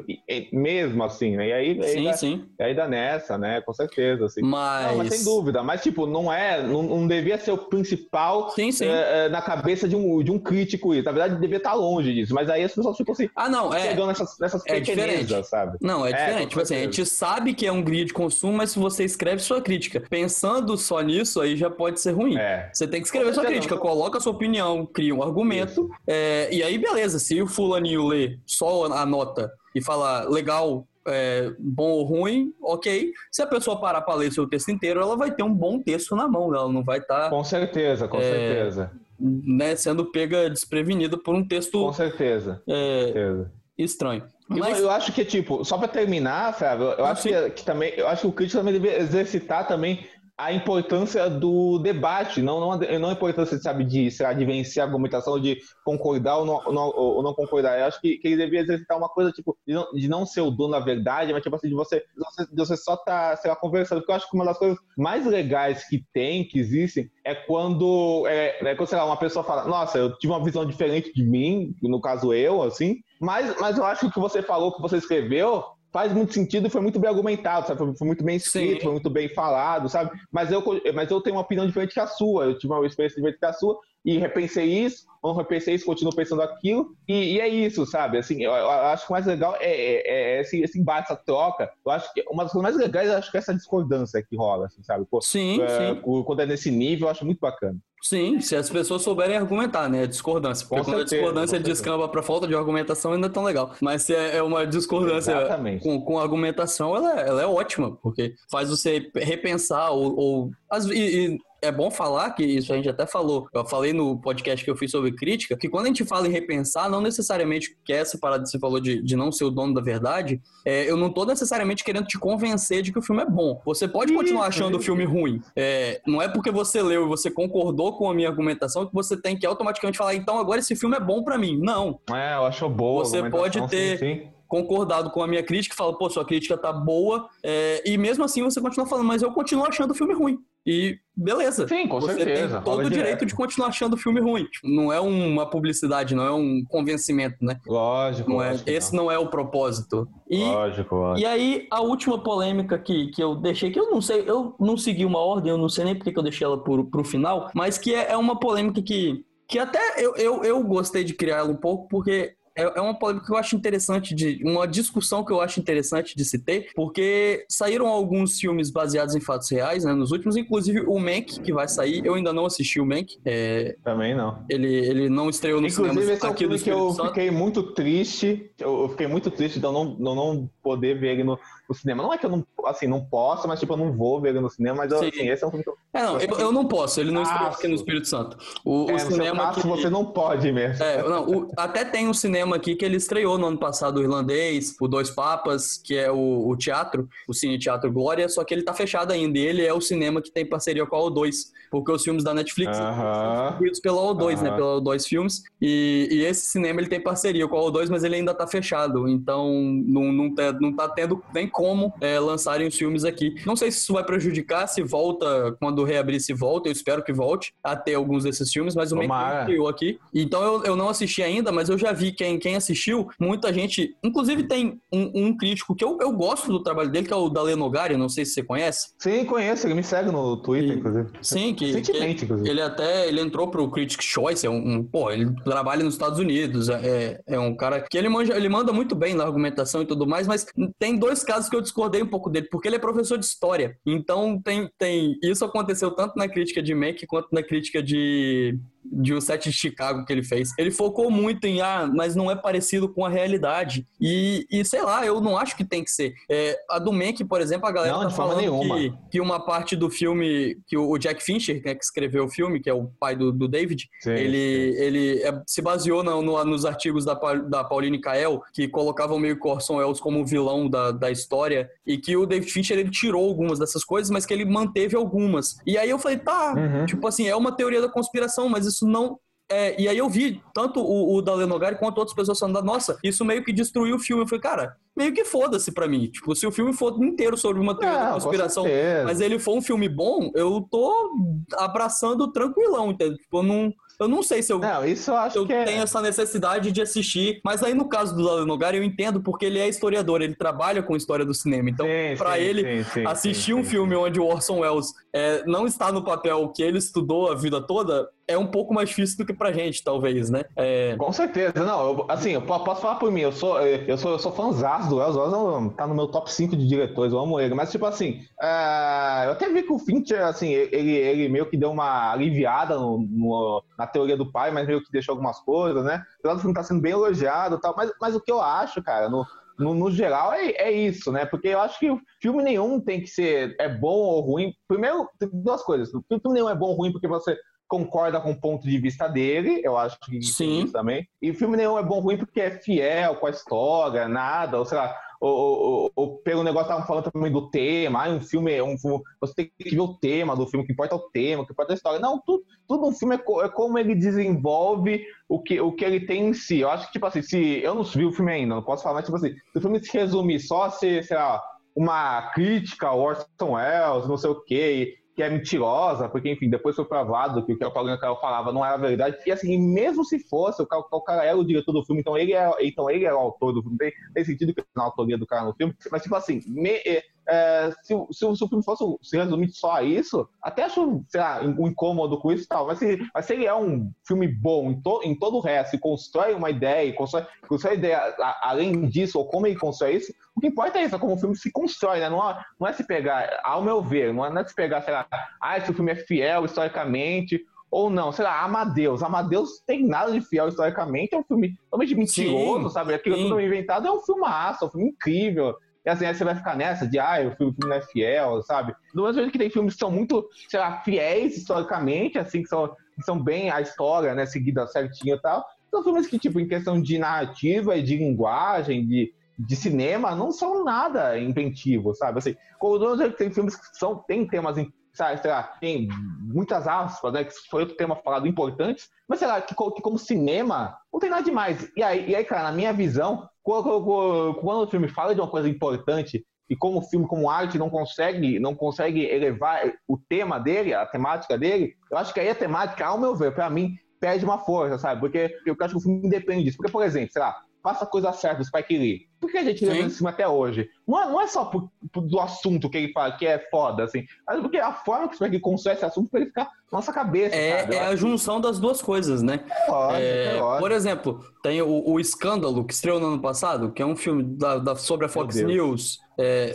mesmo assim, né? E aí, aí, Sim, dá, sim. aí dá nessa, né? Com certeza, assim. Mas. Não, mas sem dúvida. Mas, tipo, não é. Não, não devia ser o principal Sim, sim. é, é, na cabeça de um, de um crítico isso. Na verdade, devia estar longe disso. Mas aí as pessoas ficam assim, Ah, não, é. chegando nessas, nessas é pequenezas, diferente. sabe? Não, é É, diferente. tipo assim, a gente sabe que é um guia de consumo, mas se você escreve sua crítica pensando só nisso, aí já pode ser ruim. É. Você tem que escrever sua crítica, não. coloca a sua opinião, cria um argumento, é, e aí beleza, se o fulaninho lê só a nota e falar legal, é, bom ou ruim, ok. Se a pessoa parar para ler seu texto inteiro, ela vai ter um bom texto na mão, ela não vai estar Com certeza, com É, certeza. né, sendo pega desprevenida por um Com texto certeza. com é, certeza. estranho. Mas, Eu acho que, tipo, só pra terminar, Flávio, eu Não, acho sim. que, que também, eu acho que o crítico também deve exercitar também a importância do debate, não, não, não a importância, sabe, de, sei lá, de vencer a argumentação, de concordar ou não, não, ou não concordar. Eu acho que, que ele devia exercitar uma coisa, tipo, de não, de não ser o dono da verdade, mas, tipo assim, de você, de você, de você só tá, sei lá, conversando. Porque eu acho que uma das coisas mais legais que tem, que existem, é quando, é, é quando, sei lá, uma pessoa fala, nossa, eu tive uma visão diferente de mim, no caso eu, assim, mas, mas eu acho que o que você falou, o que você escreveu, faz muito sentido e foi muito bem argumentado, sabe? Foi, foi muito bem escrito, Sim. foi muito bem falado, sabe? Mas eu, mas eu tenho uma opinião diferente que a sua, eu tive uma experiência diferente que a sua, e repensei isso, ou não repensei isso, continuo pensando aquilo, e, e é isso, sabe? Assim, eu, eu acho que o mais legal é, é- é esse, esse embate, essa troca. Eu acho que uma das coisas mais legais, eu acho que é essa discordância que rola, assim, sabe? Pô, sim, é, sim. Quando é nesse nível, eu acho muito bacana. Sim, se as pessoas souberem argumentar, né? Discordância. Porque Com quando certeza, a discordância descamba pra falta de argumentação, ainda é tão legal. Mas se é é uma discordância com, com argumentação, ela, ela é ótima, porque faz você repensar ou. ou as- e, e é bom falar que isso a gente até falou. Eu falei no podcast que eu fiz sobre crítica, que quando a gente fala em repensar, não necessariamente que é essa parada que você falou de, de não ser o dono da verdade, é, eu não tô necessariamente querendo te convencer de que o filme é bom. Você pode continuar achando o isso. filme ruim. É, não é porque você leu e você concordou com a minha argumentação que você tem que automaticamente falar, então agora esse filme é bom pra mim. Não. É, eu acho boa. Você pode ter- Sim, sim. Concordado com a minha crítica, fala, pô, sua crítica tá boa, é, e mesmo assim você continua falando, mas eu continuo achando o filme ruim. E beleza. Sim, com você certeza. tem todo o direito direto. de continuar achando o filme ruim. Tipo, não é uma publicidade, não é um convencimento, né? Lógico, Não é, lógico. esse não é o propósito. E Lógico, lógico. e aí, a última polêmica que, que eu deixei, que eu não sei, eu não segui uma ordem, eu não sei nem porque que eu deixei ela pro, pro final, mas que é, é uma polêmica que, que até eu, eu, eu gostei de criar ela um pouco, porque é, é uma polêmica que eu acho interessante de. Uma discussão que eu acho interessante de se ter, porque saíram alguns filmes baseados em fatos reais, né? Nos últimos, inclusive o Mank, que vai sair. Eu ainda não assisti o Mank. É, Também não. ele, ele não estreou no cinema Inclusive, esse é um aqui do filme que eu Santo. fiquei muito triste. Eu, eu fiquei muito triste de eu não, não, não poder ver ele no, no cinema. Não é que eu não, assim, não posso, mas tipo, eu não vou ver ele no cinema, mas eu, Sim. assim, esse é um filme que eu. É, não, eu, eu não posso, ele não estreou Aço. aqui no Espírito Santo. O, o é, seu cinema caso, que... você não pode mesmo. É, não, o- até tem um cinema aqui que ele estreou no ano passado, o irlandês, o Dois Papas, que é o, o teatro, o Cine Teatro Glória, só que ele tá fechado ainda. E ele é o cinema que tem parceria com a O2, porque os filmes da Netflix são Aham. distribuídos pela O2, né? Aham. Pela O2 Filmes. E, e esse cinema ele tem parceria com a O2, mas ele ainda tá fechado. Então não, não, não tá tendo nem como é, lançarem os filmes aqui. Não sei se isso vai prejudicar, se volta, quando reabrir, se volta. Eu espero que volte a ter alguns desses filmes, mas o Mank Tomara. estreou aqui. Então eu, eu não assisti ainda, mas eu já vi quem, quem assistiu. Muita gente. Inclusive tem um, um crítico que eu, eu gosto do trabalho dele, que é o Dale Nogari, não sei se você conhece. Sim, conheço, ele me segue no Twitter, E- inclusive. Sim, que, que Recentemente, inclusive. ele até ele entrou pro Critics' Choice, é um, um- pô, ele trabalha nos Estados Unidos, é, é um cara que ele, manja, ele manda muito bem na argumentação e tudo mais, mas tem dois casos que eu discordei um pouco dele, porque ele é professor de história. Então tem, tem isso aconteceu tanto na crítica de Mac quanto na crítica de de O Sete de Chicago que ele fez. Ele focou muito em, ah, mas não é parecido com a realidade. E, e sei lá, eu não acho que tem que ser. É, a do Mank, por exemplo, a galera Não, tá falando nenhuma. que, que uma parte do filme, que o Jack Fincher, né, que escreveu o filme, que é o pai do, do David, Sim, ele, sim. ele é, se baseou no- no- nos artigos da, da Pauline Kael, que colocavam meio Orson Welles como vilão da, da história, e que o David Fincher ele tirou algumas dessas coisas, mas que ele manteve algumas. E aí eu falei, tá, Uhum. tipo assim, é uma teoria da conspiração, mas isso não. É, e aí eu vi tanto o, o Dale Nogari quanto outras pessoas falando, nossa, isso meio que destruiu o filme. Eu falei, cara, meio que foda-se pra mim. Tipo, se o filme for inteiro sobre uma teoria da Não, com conspiração, mas ele for um filme bom, eu tô abraçando tranquilão, entendeu? Tipo, eu não, eu não sei se eu, Não, isso eu acho eu que é. tenho essa necessidade de assistir. Mas aí no caso do Dale Nogari, eu entendo porque ele é historiador, ele trabalha com história do cinema. Então, sim, ele, sim, sim, assistir sim, um filme onde o Orson Welles é, não está no papel que ele estudou a vida toda é um pouco mais difícil do que pra gente, talvez, né? É, Com certeza, não, eu- assim, eu po- posso falar por mim, eu sou, eu sou, eu sou fãzaço do Wells, tá no meu top 5 de diretores, eu amo ele, mas tipo assim, é, eu até vi que o Fincher, assim, ele, ele meio que deu uma aliviada no- no- na teoria do pai, mas meio que deixou algumas coisas, né? O lado do filme tá sendo bem elogiado e tal, mas, mas o que eu acho, cara, no, no, no geral é, é isso, né? Porque eu acho que filme nenhum tem que ser é bom ou ruim. Primeiro, tem duas coisas. Filme nenhum é bom ou ruim porque você concorda com o ponto de vista dele, eu acho que Sim. isso também. E filme nenhum é bom ruim porque é fiel com a história, nada, ou sei lá, ou, ou, ou- ou pelo negócio estavam falando também do tema, ah, um filme é um filme, você tem que ver o tema do filme, o que importa é o tema, o que importa é a história. Não, tudo, tudo um filme é, co- é como ele desenvolve o que, o que ele tem em si. Eu acho que, tipo assim, se eu não vi o filme ainda, não posso falar, mas tipo assim, se o filme se resumir só a ser, sei lá, uma crítica ao Orson Welles, não sei o quê, que é mentirosa, porque, enfim, depois foi provado que o que o Paulinho Carol falava não era verdade. E, assim, mesmo se fosse, o cara, o cara era o diretor do filme, então ele é, então ele é o autor do filme. Tem, tem sentido que na autoria do cara no filme. Mas, tipo assim, me- é, se, o- se, se o filme fosse se resumir só a isso, até acho, sei lá, um incômodo com isso e tal. Mas se, mas se ele é um filme bom em, to, em todo o resto e constrói uma ideia, e constrói, constrói ideia a- além disso, ou como ele constrói isso, o que importa é isso, é como o filme se constrói, né? Não é, não é se pegar, ao meu ver, não é, não é se pegar, sei lá, ah, esse filme é fiel historicamente, ou não, sei lá, Amadeus. Amadeus tem nada de fiel historicamente, é um filme totalmente mentiroso, Sim, sabe? Aquilo sim. tudo inventado é um filmaço, é um filme incrível. E assim, aí você vai ficar nessa de, ah, o filme, filme não é fiel, sabe? Do mesmo jeito que tem filmes que são muito, sei lá, fiéis historicamente, assim, que são, que são bem a história, né, seguida certinho e tal. São filmes que, tipo, em questão de narrativa e de linguagem, de, de cinema, não são nada inventivos, sabe? Assim, como do mesmo jeito que tem filmes que são, tem temas, em- sabe, sei lá, tem muitas aspas, né, que foi outro tema falado importantes, mas sei lá, que, que como cinema, não tem nada demais. E aí, e aí cara, na minha visão, quando, o filme fala de uma coisa importante e como o filme, como arte, não consegue, não consegue elevar o tema dele, a temática dele, eu acho que aí a temática, ao meu ver, pra mim, perde uma força, sabe? Porque eu acho que o filme depende disso. Porque, por exemplo, sei lá, faça a coisa certa, o Spike Lee. Por que a gente lembra esse filme até hoje? Não é, não é só por, por, do assunto que ele fala, que é foda, assim, mas porque a forma que o Spike Lee constrói esse assunto pra ele ficar na nossa cabeça. É, é a junção das duas coisas, né? É lógico, é, é lógico. Por exemplo, tem o, o, Escândalo, que estreou no ano passado, que é um filme da, da sobre a Fox News.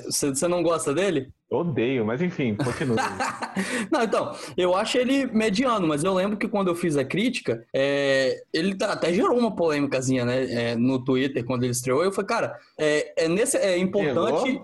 Você é, não gosta dele? Odeio, mas enfim, continua. não, então, eu acho ele mediano, mas eu lembro que quando eu fiz a crítica, é, ele tá, até gerou uma polêmicazinha, né, é, no Twitter, quando ele estreou. Eu falei, cara, é, é, nesse, é importante.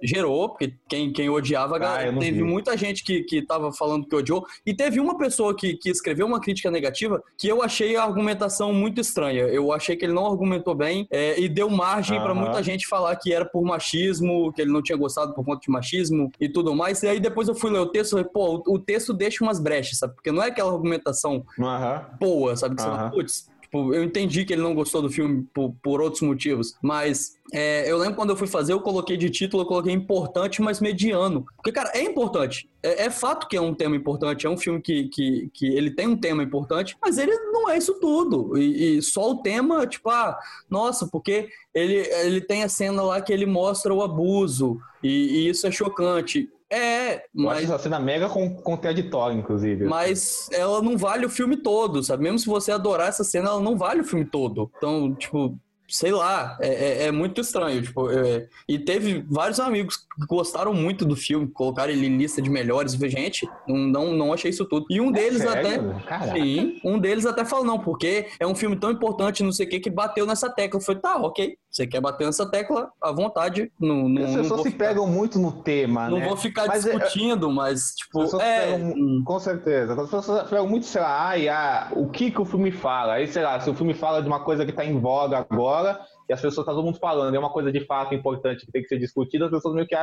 Gerou? É, porque quem, quem odiava, ah, teve vi. muita gente que, que tava falando que odiou, e teve uma pessoa que, que escreveu uma crítica negativa que eu achei a argumentação muito estranha. Eu achei que ele não argumentou bem é, e deu margem para muita gente falar que era por machismo, que ele não tinha gostado por conta de machismo e tudo mais. E aí depois eu fui ler o texto e pô, o texto deixa umas brechas, sabe? Porque não é aquela argumentação uhum. boa, sabe? Que você fala, putz, tipo, eu entendi que ele não gostou do filme por, por outros motivos, mas é, eu lembro quando eu fui fazer, eu coloquei de título, eu coloquei importante, mas mediano. Porque, cara, é importante. É, é, fato que é um tema importante, é um filme que, que, que ele tem um tema importante, mas ele não é isso tudo. E, e, só o tema, tipo, ah, nossa, porque ele, ele tem a cena lá que ele mostra o abuso, e, e isso é chocante. É, mas. essa cena mega contraditória, inclusive. Mas ela não vale o filme todo, sabe? Mesmo se você adorar essa cena, ela não vale o filme todo. Então, tipo, sei lá, é, é, é muito estranho. Tipo, é, e teve vários amigos que gostaram muito do filme, colocaram ele em lista de melhores. Gente, não, não, achei isso tudo. E um é deles sério? até. Caraca. Sim, um deles até falou, não, porque é um filme tão importante, não sei o que, que bateu nessa tecla. Falei, tá, ok. Você quer bater nessa tecla à vontade. Não, não, As pessoas se ficar, pegam muito no tema, não né? vou ficar mas é, discutindo, é, mas, tipo, é... Pegam, com certeza. As pessoas pegam muito, sei lá, ai, ah, o que que o filme fala? Aí, sei lá, se o filme fala de uma coisa que tá em voga agora, e as pessoas, tá todo mundo falando, é uma coisa de fato importante que tem que ser discutida, as pessoas meio que,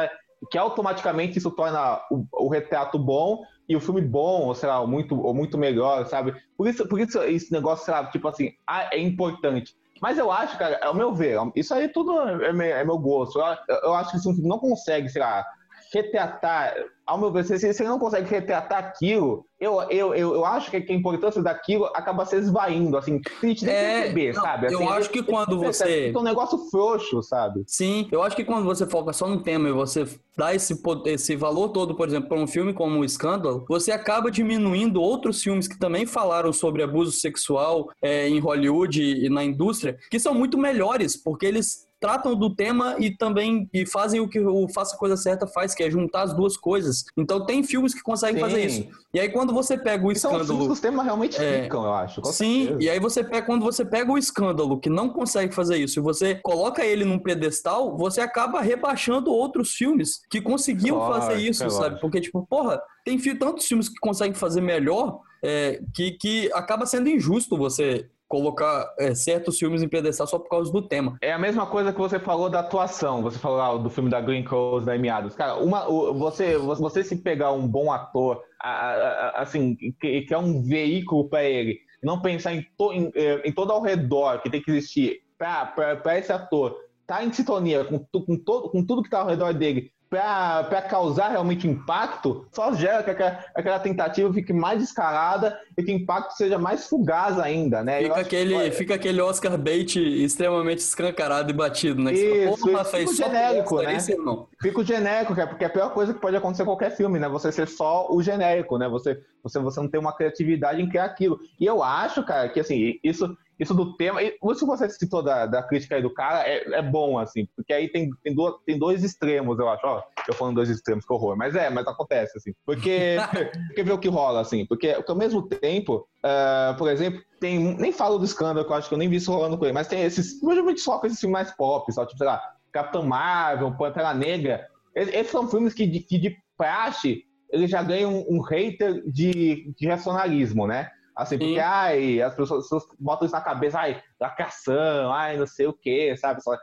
que automaticamente isso torna o, o retrato bom e o filme bom, ou sei lá, muito, ou muito melhor, sabe? Por isso, por isso esse negócio, sei lá, tipo assim, ah, é importante. Mas eu acho, cara, ao meu ver, isso aí tudo é, meu, é meu gosto. Eu, eu acho que se um filme não consegue, sei lá, retratar, ao meu ver, se você não consegue retratar aquilo, eu, eu, eu, eu acho que a importância daquilo acaba se esvaindo, assim, que é, perceber, não, sabe? Assim, eu acho que quando você... É um negócio frouxo, sabe? Sim, eu acho que quando você foca só no tema e você dá esse, esse valor todo, por exemplo, para um filme como o Escândalo, você acaba diminuindo outros filmes que também falaram sobre abuso sexual é, em Hollywood e na indústria, que são muito melhores, porque eles tratam do tema e também e fazem o que o Faça a Coisa Certa faz, que é juntar as duas coisas. Então tem filmes que conseguem Sim. fazer isso. E aí quando você pega o escândalo... São os temas realmente é, ficam, eu acho. Sim, certeza. e aí você pega, quando você pega o escândalo que não consegue fazer isso e você coloca ele num pedestal, você acaba rebaixando outros filmes que conseguiam fazer isso, é sabe? Porque, tipo, porra, tem tantos filmes que conseguem fazer melhor é, que, que acaba sendo injusto você colocar é, certos filmes em pedestal só por causa do tema. É a mesma coisa que você falou da atuação. Você falou ah, do filme da Green Clothes, da Emiados. Cara, uma, você, você se pegar um bom ator, assim, que, que é um veículo para ele, não pensar em, to, em, é, em, todo ao redor que tem que existir para esse ator tá em sintonia com, com, todo, com tudo que está ao redor dele para causar realmente impacto, só gera que aquela, aquela, tentativa fique mais descarada e que o impacto seja mais fugaz ainda, né? Fica, aquele, que... fica aquele Oscar bait extremamente escancarado e batido, né? Isso, fala, fica o genérico, né? Fica o genérico, porque é a pior coisa que pode acontecer em qualquer filme, né? Você ser só o genérico, né? Você, você, você não ter uma criatividade em criar aquilo. E eu acho, cara, que assim, isso isso do tema. Isso que você citou da, da crítica aí do cara é, é bom, assim, porque aí tem, tem, duas, tem dois extremos, eu acho. Ó, eu falando dois extremos, que horror. Mas é, mas acontece, assim. Porque. porque vê o que rola, assim. Porque, porque ao mesmo tempo, uh, por exemplo, tem. Nem falo do escândalo, que eu acho que eu nem vi isso rolando com ele, mas tem esses. Geralmente só com esses filmes mais pop, só, tipo, sei lá, Capitão Marvel, Pantera Negra. Esses são filmes que, de, que de praxe eles já ganham um, um hater de, de racionalismo, né? Assim, porque, Sim. ai, as pessoas, as pessoas, botam isso na cabeça, ai, lacração, ai, não sei o quê, sabe? Essas,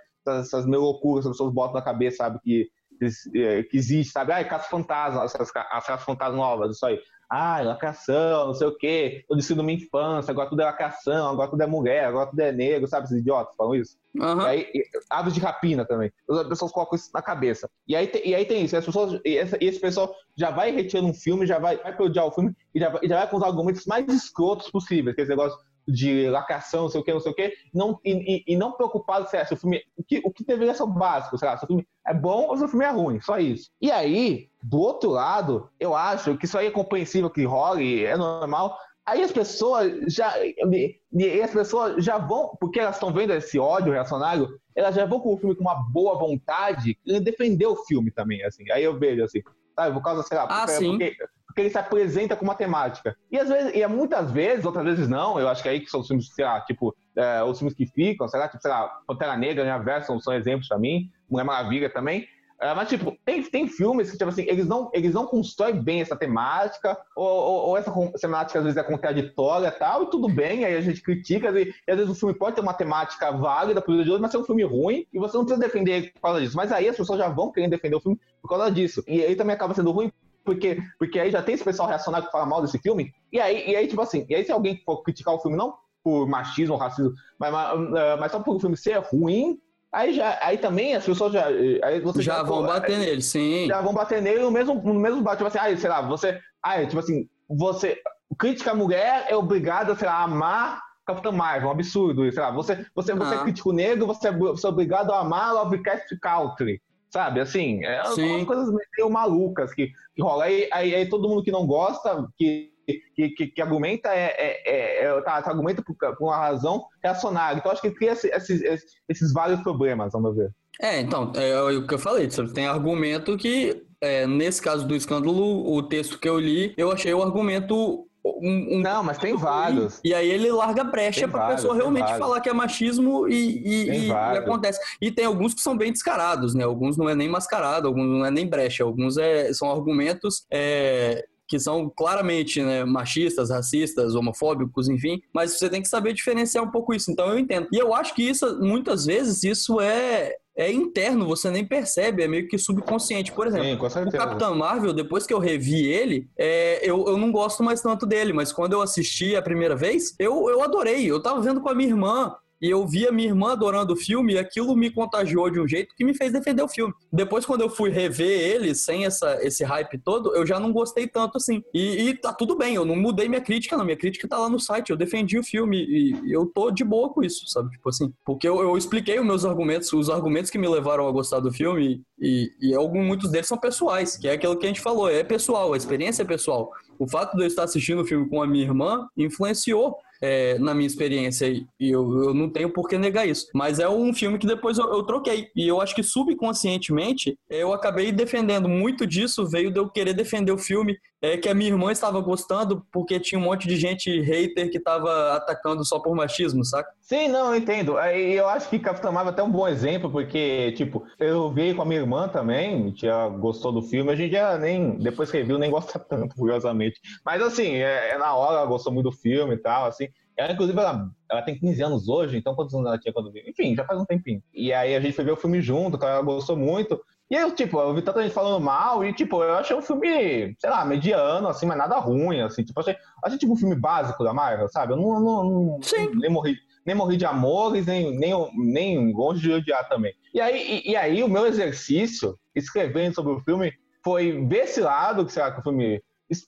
essas meio loucuras, as pessoas botam na cabeça, sabe, que, que, existe, sabe? Ai, caça fantasma, as, as, as caças fantasmas novas, isso aí ah, lacração, não sei o quê, eu disse minha infância, agora tudo é lacração, agora tudo é mulher, agora tudo é negro, sabe? Esses idiotas falam isso. Uhum. E aí, aves de rapina também. As pessoas colocam isso na cabeça. E aí, e aí tem isso, as pessoas, e esse, esse pessoal já vai retirando um filme, já vai, vai odiar o filme e já, e já vai com os argumentos mais escrotos possíveis, que esse negócio de lacração, não sei o que, não sei o que, não, e, e, não preocupado se, é, se o filme. O que, o que deveria ser o básico, sei lá, se o filme é bom ou se o filme é ruim, só isso. E aí, do outro lado, eu acho que isso aí é compreensível que role, é normal. Aí as pessoas já. E as pessoas já vão, porque elas estão vendo esse ódio reacionário, elas já vão com o filme com uma boa vontade e defender o filme também, assim. Aí eu vejo assim, sabe, por causa, sei lá, ah, porque, porque porque ele se apresenta com uma temática. E às vezes, e é muitas vezes, outras vezes não, eu acho que é aí que são os filmes, sei lá, tipo, é, os filmes que ficam, sei lá, tipo, sei lá, Pantera Negra, Minha Versa, são exemplos pra mim, Mulher Maravilha também. É, mas, tipo, tem, tem filmes que, tipo assim, eles não, eles não constroem bem essa temática, ou, ou, ou essa temática às vezes é contraditória e tal, e tudo bem, aí a gente critica, e, e, às vezes o filme pode ter uma temática válida pro de hoje, mas é um filme ruim, e você não precisa defender por causa disso. Mas aí as pessoas já vão querendo defender o filme por causa disso. E aí também acaba sendo ruim porque, porque aí já tem esse pessoal reacionário que fala mal desse filme, e aí, e aí, tipo assim, e aí se alguém for criticar o filme, não por machismo ou racismo, mas, mas, eh, mas só por o filme ser ruim, aí já aí também as pessoas já aí você já, já vão pô, bater aí, nele sim. já vão bater nele no mesmo no mesmo bate tipo assim aí sei lá você aí tipo assim você crítica a mulher é obrigada sei lá a amar Capitão Marvel um absurdo sei lá você você ah. você é crítico negro você é, você é obrigado a amar Lovecraft Country sabe? Assim, é umas coisas meio malucas que, que rola. Aí, aí, aí, todo mundo que não gosta, que, que, que, que argumenta, é, é, é tá, tá argumenta por, por, uma razão reacionária. Então, acho que cria esses, esses, esses vários problemas, vamos ver. É, então, é o que eu falei, tem argumento que, é, nesse caso do escândalo, o texto que eu li, eu achei o argumento um, um, não, mas tem vários. E aí ele larga brecha para a pessoa realmente falar que é machismo e, e, e, e, acontece. E tem alguns que são bem descarados, né? Alguns não é nem mascarado, alguns não é nem brecha, alguns é, são argumentos é, que são claramente né, machistas, racistas, homofóbicos, enfim, mas você tem que saber diferenciar um pouco isso. Então eu entendo. E eu acho que isso, muitas vezes, isso é, é interno, você nem percebe, é meio que subconsciente. Por exemplo, Sim, o Capitão Marvel, depois que eu revi ele, é, eu, eu não gosto mais tanto dele, mas quando eu assisti a primeira vez, eu, eu adorei. Eu tava vendo com a minha irmã, e eu via minha irmã adorando o filme e aquilo me contagiou de um jeito que me fez defender o filme. Depois, quando eu fui rever ele, sem essa, esse hype todo, eu já não gostei tanto assim. E, e tá tudo bem, eu não mudei minha crítica, não. Minha crítica tá lá no site, eu defendi o filme e, eu tô de boa com isso, sabe? Tipo assim, porque eu, eu expliquei os meus argumentos, os argumentos que me levaram a gostar do filme e, e alguns, muitos deles são pessoais, que é aquilo que a gente falou, é pessoal, a experiência é pessoal. O fato de eu estar assistindo o filme com a minha irmã influenciou é, na minha experiência e eu, eu não tenho por que negar isso. Mas é um filme que depois eu, eu, troquei. E eu acho que subconscientemente eu acabei defendendo muito disso, veio de eu querer defender o filme é que a minha irmã estava gostando porque tinha um monte de gente hater que estava atacando só por machismo, saca? Sim, não, eu entendo. Eu acho que Capitão Marvel é até um bom exemplo, porque, tipo, eu vi com a minha irmã também, tinha gostou do filme, a gente já nem, depois que viu, nem gosta tanto, curiosamente. Mas, assim, é, é, na hora, ela gostou muito do filme e tal, assim. Ela, inclusive, ela, ela tem 15 anos hoje, então quantos anos ela tinha quando viu? Enfim, já faz um tempinho. E aí a gente foi ver o filme junto, ela gostou muito. E eu, tipo, eu vi tanta gente falando mal e, tipo, eu achei um filme, sei lá, mediano, assim, mas nada ruim, assim. Tipo, achei, achei tipo um filme básico da Marvel, sabe? Eu não, não, não Sim. nem morri, nem morri de amores, nem, nem, nem longe de odiar também. E aí, e, e aí o meu exercício, escrevendo sobre o filme, foi ver esse lado, que será que o filme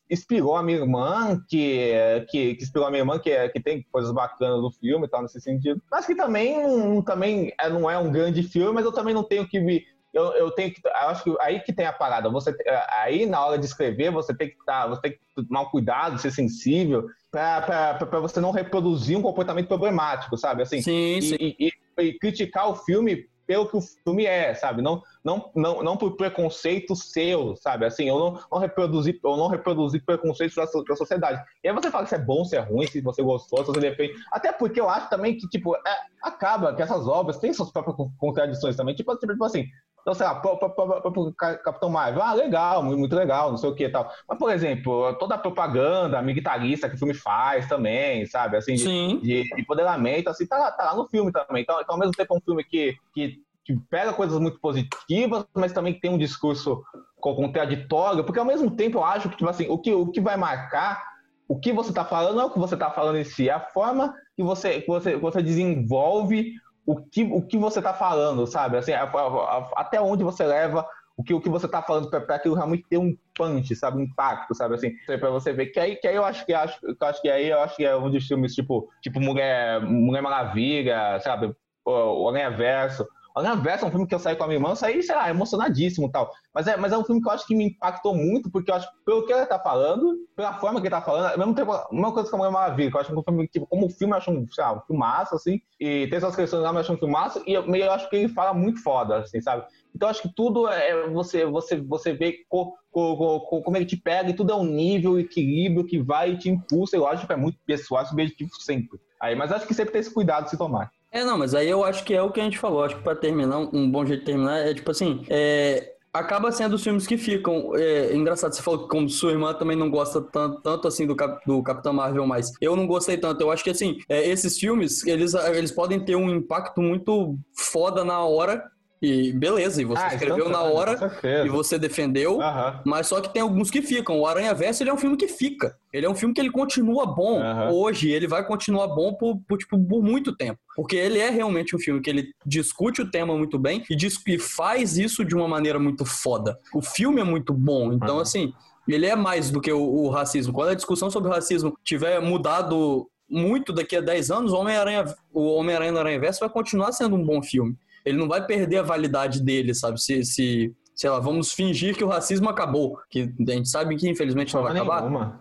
inspirou a minha irmã, que, que, que inspirou a minha irmã, que, que tem coisas bacanas no filme e tal, nesse sentido. Mas que também, também é, não é um grande filme, mas eu também não tenho que me eu, eu tenho que. Eu acho que aí que tem a parada. Você, aí, na hora de escrever, você tem que tá, você tem que tomar cuidado, ser sensível, para você não reproduzir um comportamento problemático, sabe? Assim, sim, e, sim. E, e, e criticar o filme pelo que o filme é, sabe? Não, não, não, não por preconceito seu, sabe? Assim, eu não, não reproduzi, eu não reproduzi preconceitos da, da sociedade. E aí você fala se é bom, se é ruim, se você gostou, se você defende. Até porque eu acho também que, tipo, é, acaba que essas obras têm suas próprias contradições também. Tipo, tipo assim, então, sei lá, pro, Capitão Marvel, ah, legal, muito legal, não sei o que e tal. Mas, por exemplo, toda a propaganda militarista que o filme faz também, sabe? Assim, de, de, de empoderamento, assim, tá, tá lá no filme também. Então, então, ao mesmo tempo, é um filme que, que, que pega coisas muito positivas, mas também tem um discurso contraditório, porque ao mesmo tempo eu acho que, tipo assim, o que, o que vai marcar o que você está falando não é o que você está falando em si, é a forma que você, que você, que você desenvolve o que, o que você está falando, sabe? Assim, a, a, a, até onde você leva o que, o que você tá falando pra aquilo realmente ter um punch, sabe? Um impacto, sabe? Assim, pra você ver. Que aí, que aí eu acho que acho, eu acho que aí eu acho que é um dos filmes, tipo, tipo Mulher, Mulher Maravilha, sabe? O Homem Verso. Aranha Verso é um filme que eu saí com a minha irmã, eu saí, sei lá, emocionadíssimo e tal. Mas é, mas é um filme que eu acho que me impactou muito, porque eu acho pelo que ele tá falando, pela forma que ele tá falando, ao mesmo tempo, a mesma coisa que a Mulher Maravilha, que eu acho que um filme, tipo, como filme, eu acho um, sei lá, um filmaço, assim, e tem suas questões lá, mas eu acho um filmaço, e eu, eu acho que ele fala muito foda, assim, sabe? Então acho que tudo é você você você vê co, co, co, como ele te pega e tudo é um nível, equilíbrio que vai e te impulsa. Eu acho que é muito pessoal, é subjetivo sempre. Aí, mas acho que sempre tem esse cuidado de se tomar. É, não, mas aí eu acho que é o que a gente falou. Acho que pra terminar, um bom jeito de terminar é tipo assim, é, acaba sendo os filmes que ficam. É, engraçado, você falou que como sua irmã também não gosta tanto, tanto assim do, Cap, do Capitão Marvel, mas eu não gostei tanto. Eu acho que assim, é, esses filmes, eles, eles podem ter um impacto muito foda na hora, e beleza, e você ah, escreveu na hora e você defendeu, mas só que tem alguns que ficam. O Aranha Verso ele é um filme que fica. Ele é um filme que ele continua bom uhum. hoje, ele vai continuar bom por, por, tipo, por muito tempo. Porque ele é realmente um filme que ele discute o tema muito bem e, diz, e faz isso de uma maneira muito foda. O filme é muito bom, então uhum. assim, ele é mais do que o, o racismo. Quando a discussão sobre o racismo tiver mudado muito daqui a 10 anos, o Homem-Aranha o Homem-Aranha no Aranha Verso vai continuar sendo um bom filme ele não vai perder a validade dele, sabe? Se, se sei lá, vamos fingir que o racismo acabou, que a gente sabe que infelizmente não, vai acabar, nenhuma.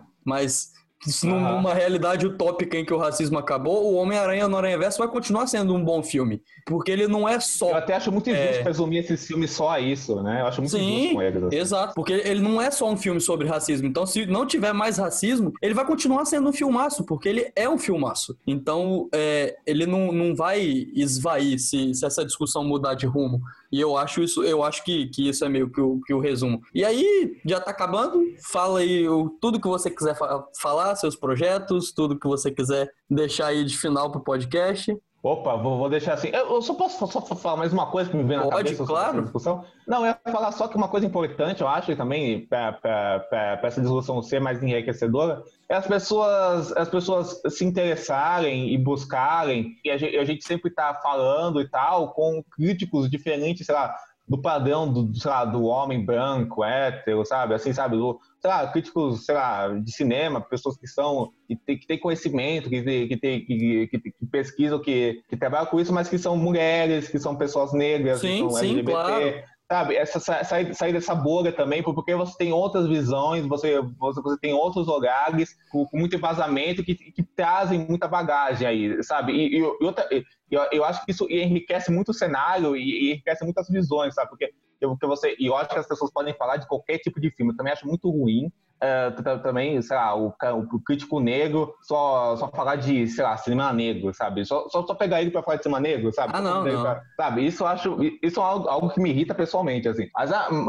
Mas numa realidade utópica em que o racismo acabou, o Homem-Aranha no Aranha Verso vai continuar sendo um bom filme. Porque ele não é só. Eu até acho muito injusto é... presumir esses filmes só a isso, né? Eu acho muito Sim, injusto com eles. Assim. Exato, porque ele não é só um filme sobre racismo. Então, se não tiver mais racismo, ele vai continuar sendo um filmaço, porque ele é um filmaço. Então, é, ele não, não vai esvair se, se essa discussão mudar de rumo. E eu acho isso, eu acho que, que isso é meio que o, que o resumo. E aí, já tá acabando. Fala aí o, tudo que você quiser fa falar, seus projetos, tudo que você quiser deixar aí de final pro podcast. Opa, vou, vou, deixar assim. Eu, só posso só, falar mais uma coisa que me vem na Pode, cabeça claro. discussão? Não, eu ia falar só que uma coisa importante, eu acho, e também para essa discussão ser mais enriquecedora, as pessoas, as pessoas se interessarem e buscarem, e a gente, a gente sempre está falando e tal, com críticos diferentes, sei lá, do padrão do, sei lá, do homem branco, hétero, sabe? Assim, sabe? Do, sei lá, críticos, sei lá, de cinema, pessoas que são, que têm que tem conhecimento, que, que, tem, que, que, que, pesquisam, que, que trabalham com isso, mas que são mulheres, que são pessoas negras, sim, que são sim, LGBT. Claro. Sabe, essa, sair, sair dessa bolha também, porque você tem outras visões, você, você, você tem outros olhares com, com muito embasamento que, que trazem muita bagagem aí, sabe? E, e, e outra, eu, eu acho que isso enriquece muito o cenário e, enriquece muitas visões, sabe? Porque porque você e eu acho que as pessoas podem falar de qualquer tipo de filme. Eu também acho muito ruim uh, também, sei lá, o, o, crítico negro só, só falar de, sei lá, cinema negro, sabe? Só, só, só pegar ele para falar de cinema negro, sabe? Ah, não, não. Pra, sabe? Isso eu acho, isso é algo, algo, que me irrita pessoalmente, assim. Mas, uh,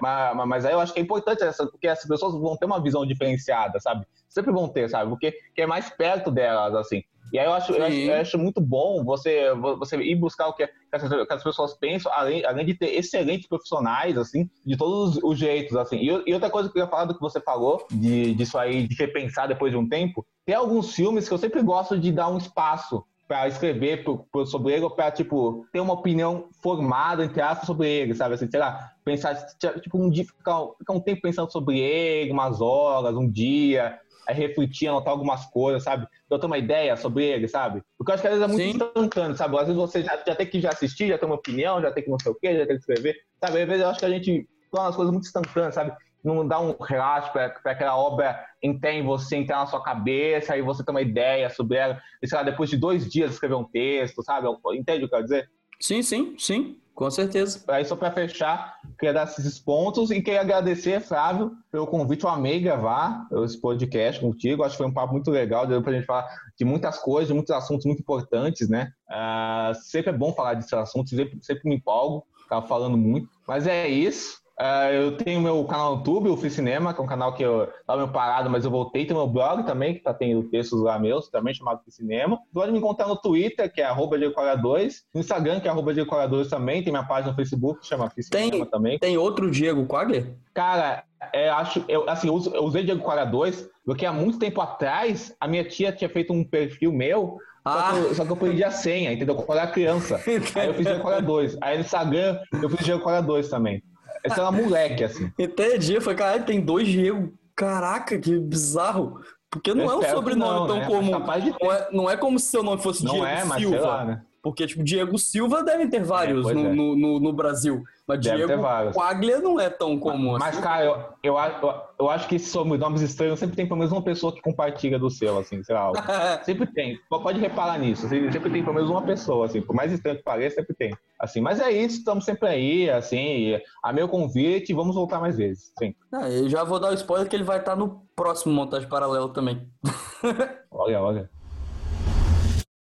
mas, mas, aí eu acho que é importante essa, porque as pessoas vão ter uma visão diferenciada, sabe? Sempre vão ter, sabe? Porque que é mais perto delas, assim. E aí eu acho, eu acho, eu acho, muito bom você, você ir buscar o que, as, que as pessoas pensam, além, além de ter excelentes profissionais, assim, de todos os jeitos, assim. E, e, outra coisa que eu ia falar do que você falou, de, disso aí, de repensar depois de um tempo, tem alguns filmes que eu sempre gosto de dar um espaço para escrever pro, pro, sobre ele, ou para, tipo, ter uma opinião formada, entre aspas, sobre ele, sabe? Assim, sei lá, pensar, tipo, um dia, ficar, ficar um tempo pensando sobre ele, umas horas, um dia, aí refletir, anotar algumas coisas, sabe? Eu tenho uma ideia sobre ele, sabe? Porque eu acho que às vezes é muito Sim. instantâneo, sabe? Às vezes você já, já tem que já assistir, já tem uma opinião, já tem que não sei o quê, já tem que escrever, sabe? Às vezes eu acho que a gente torna as coisas muito instantâneas, sabe? Não dá um relaxo para aquela obra entrar em você, entrar na sua cabeça, aí você ter uma ideia sobre ela, e sei lá, depois de dois dias escrever um texto, sabe? Entende o que eu quero dizer? Sim, sim, sim. Com certeza. Aí, só para fechar, queria dar esses pontos e queria agradecer, Flávio, pelo convite. Eu amei gravar esse podcast contigo. Acho que foi um papo muito legal. Deu para a gente falar de muitas coisas, de muitos assuntos muito importantes, né? Uh, sempre é bom falar desses assuntos, sempre, sempre me empolgo. Tava falando muito. Mas é isso. Uh, eu tenho meu canal no YouTube, o Free Cinema, que é um canal que eu estava meio parado, mas eu voltei. Tem meu blog também, que tá tendo textos lá meus, também chamado Free Cinema. Pode me encontrar no Twitter, que é arroba 2 no Instagram, que é arroba 2 também, tem minha página no Facebook, que chama Free tem, Cinema também. Tem outro Diego Quagler? Cara, é, acho, eu, assim, eu, eu usei Diego Quagler 2, porque há muito tempo atrás, a minha tia tinha feito um perfil meu ah. Só, que eu, só que eu perdi a senha, entendeu? Quando eu era criança. aí eu fiz Diego Quagler 2. Aí no Instagram eu fiz Diego Quagler 2 também. Esse era moleque, assim. Entendi. Eu falei, caralho, tem dois Diego. Caraca, que bizarro. Porque não Eu é um sobrenome não, tão né? comum. Não é, não é como se seu nome fosse Não Diego é, mas Silva. lá, né? Porque, tipo, Diego Silva devem ter vários no, é. no, no, no Brasil. Mas Deve Diego. Quaglia não é tão comum Mas, assim. cara, eu, eu, acho- eu, eu acho que esses sobrenomes estranhos sempre tem pelo menos uma pessoa que compartilha do seu, assim, sei lá. Sempre tem. Pode reparar nisso. assim, Sempre tem pelo menos uma pessoa, assim. Por mais estranho que pareça, sempre tem. Assim, mas é isso, estamos sempre aí, assim. A meu convite, vamos voltar mais vezes. Sim. Ah, eu já vou dar o spoiler que ele vai estar no próximo montagem paralelo também. Olha, olha.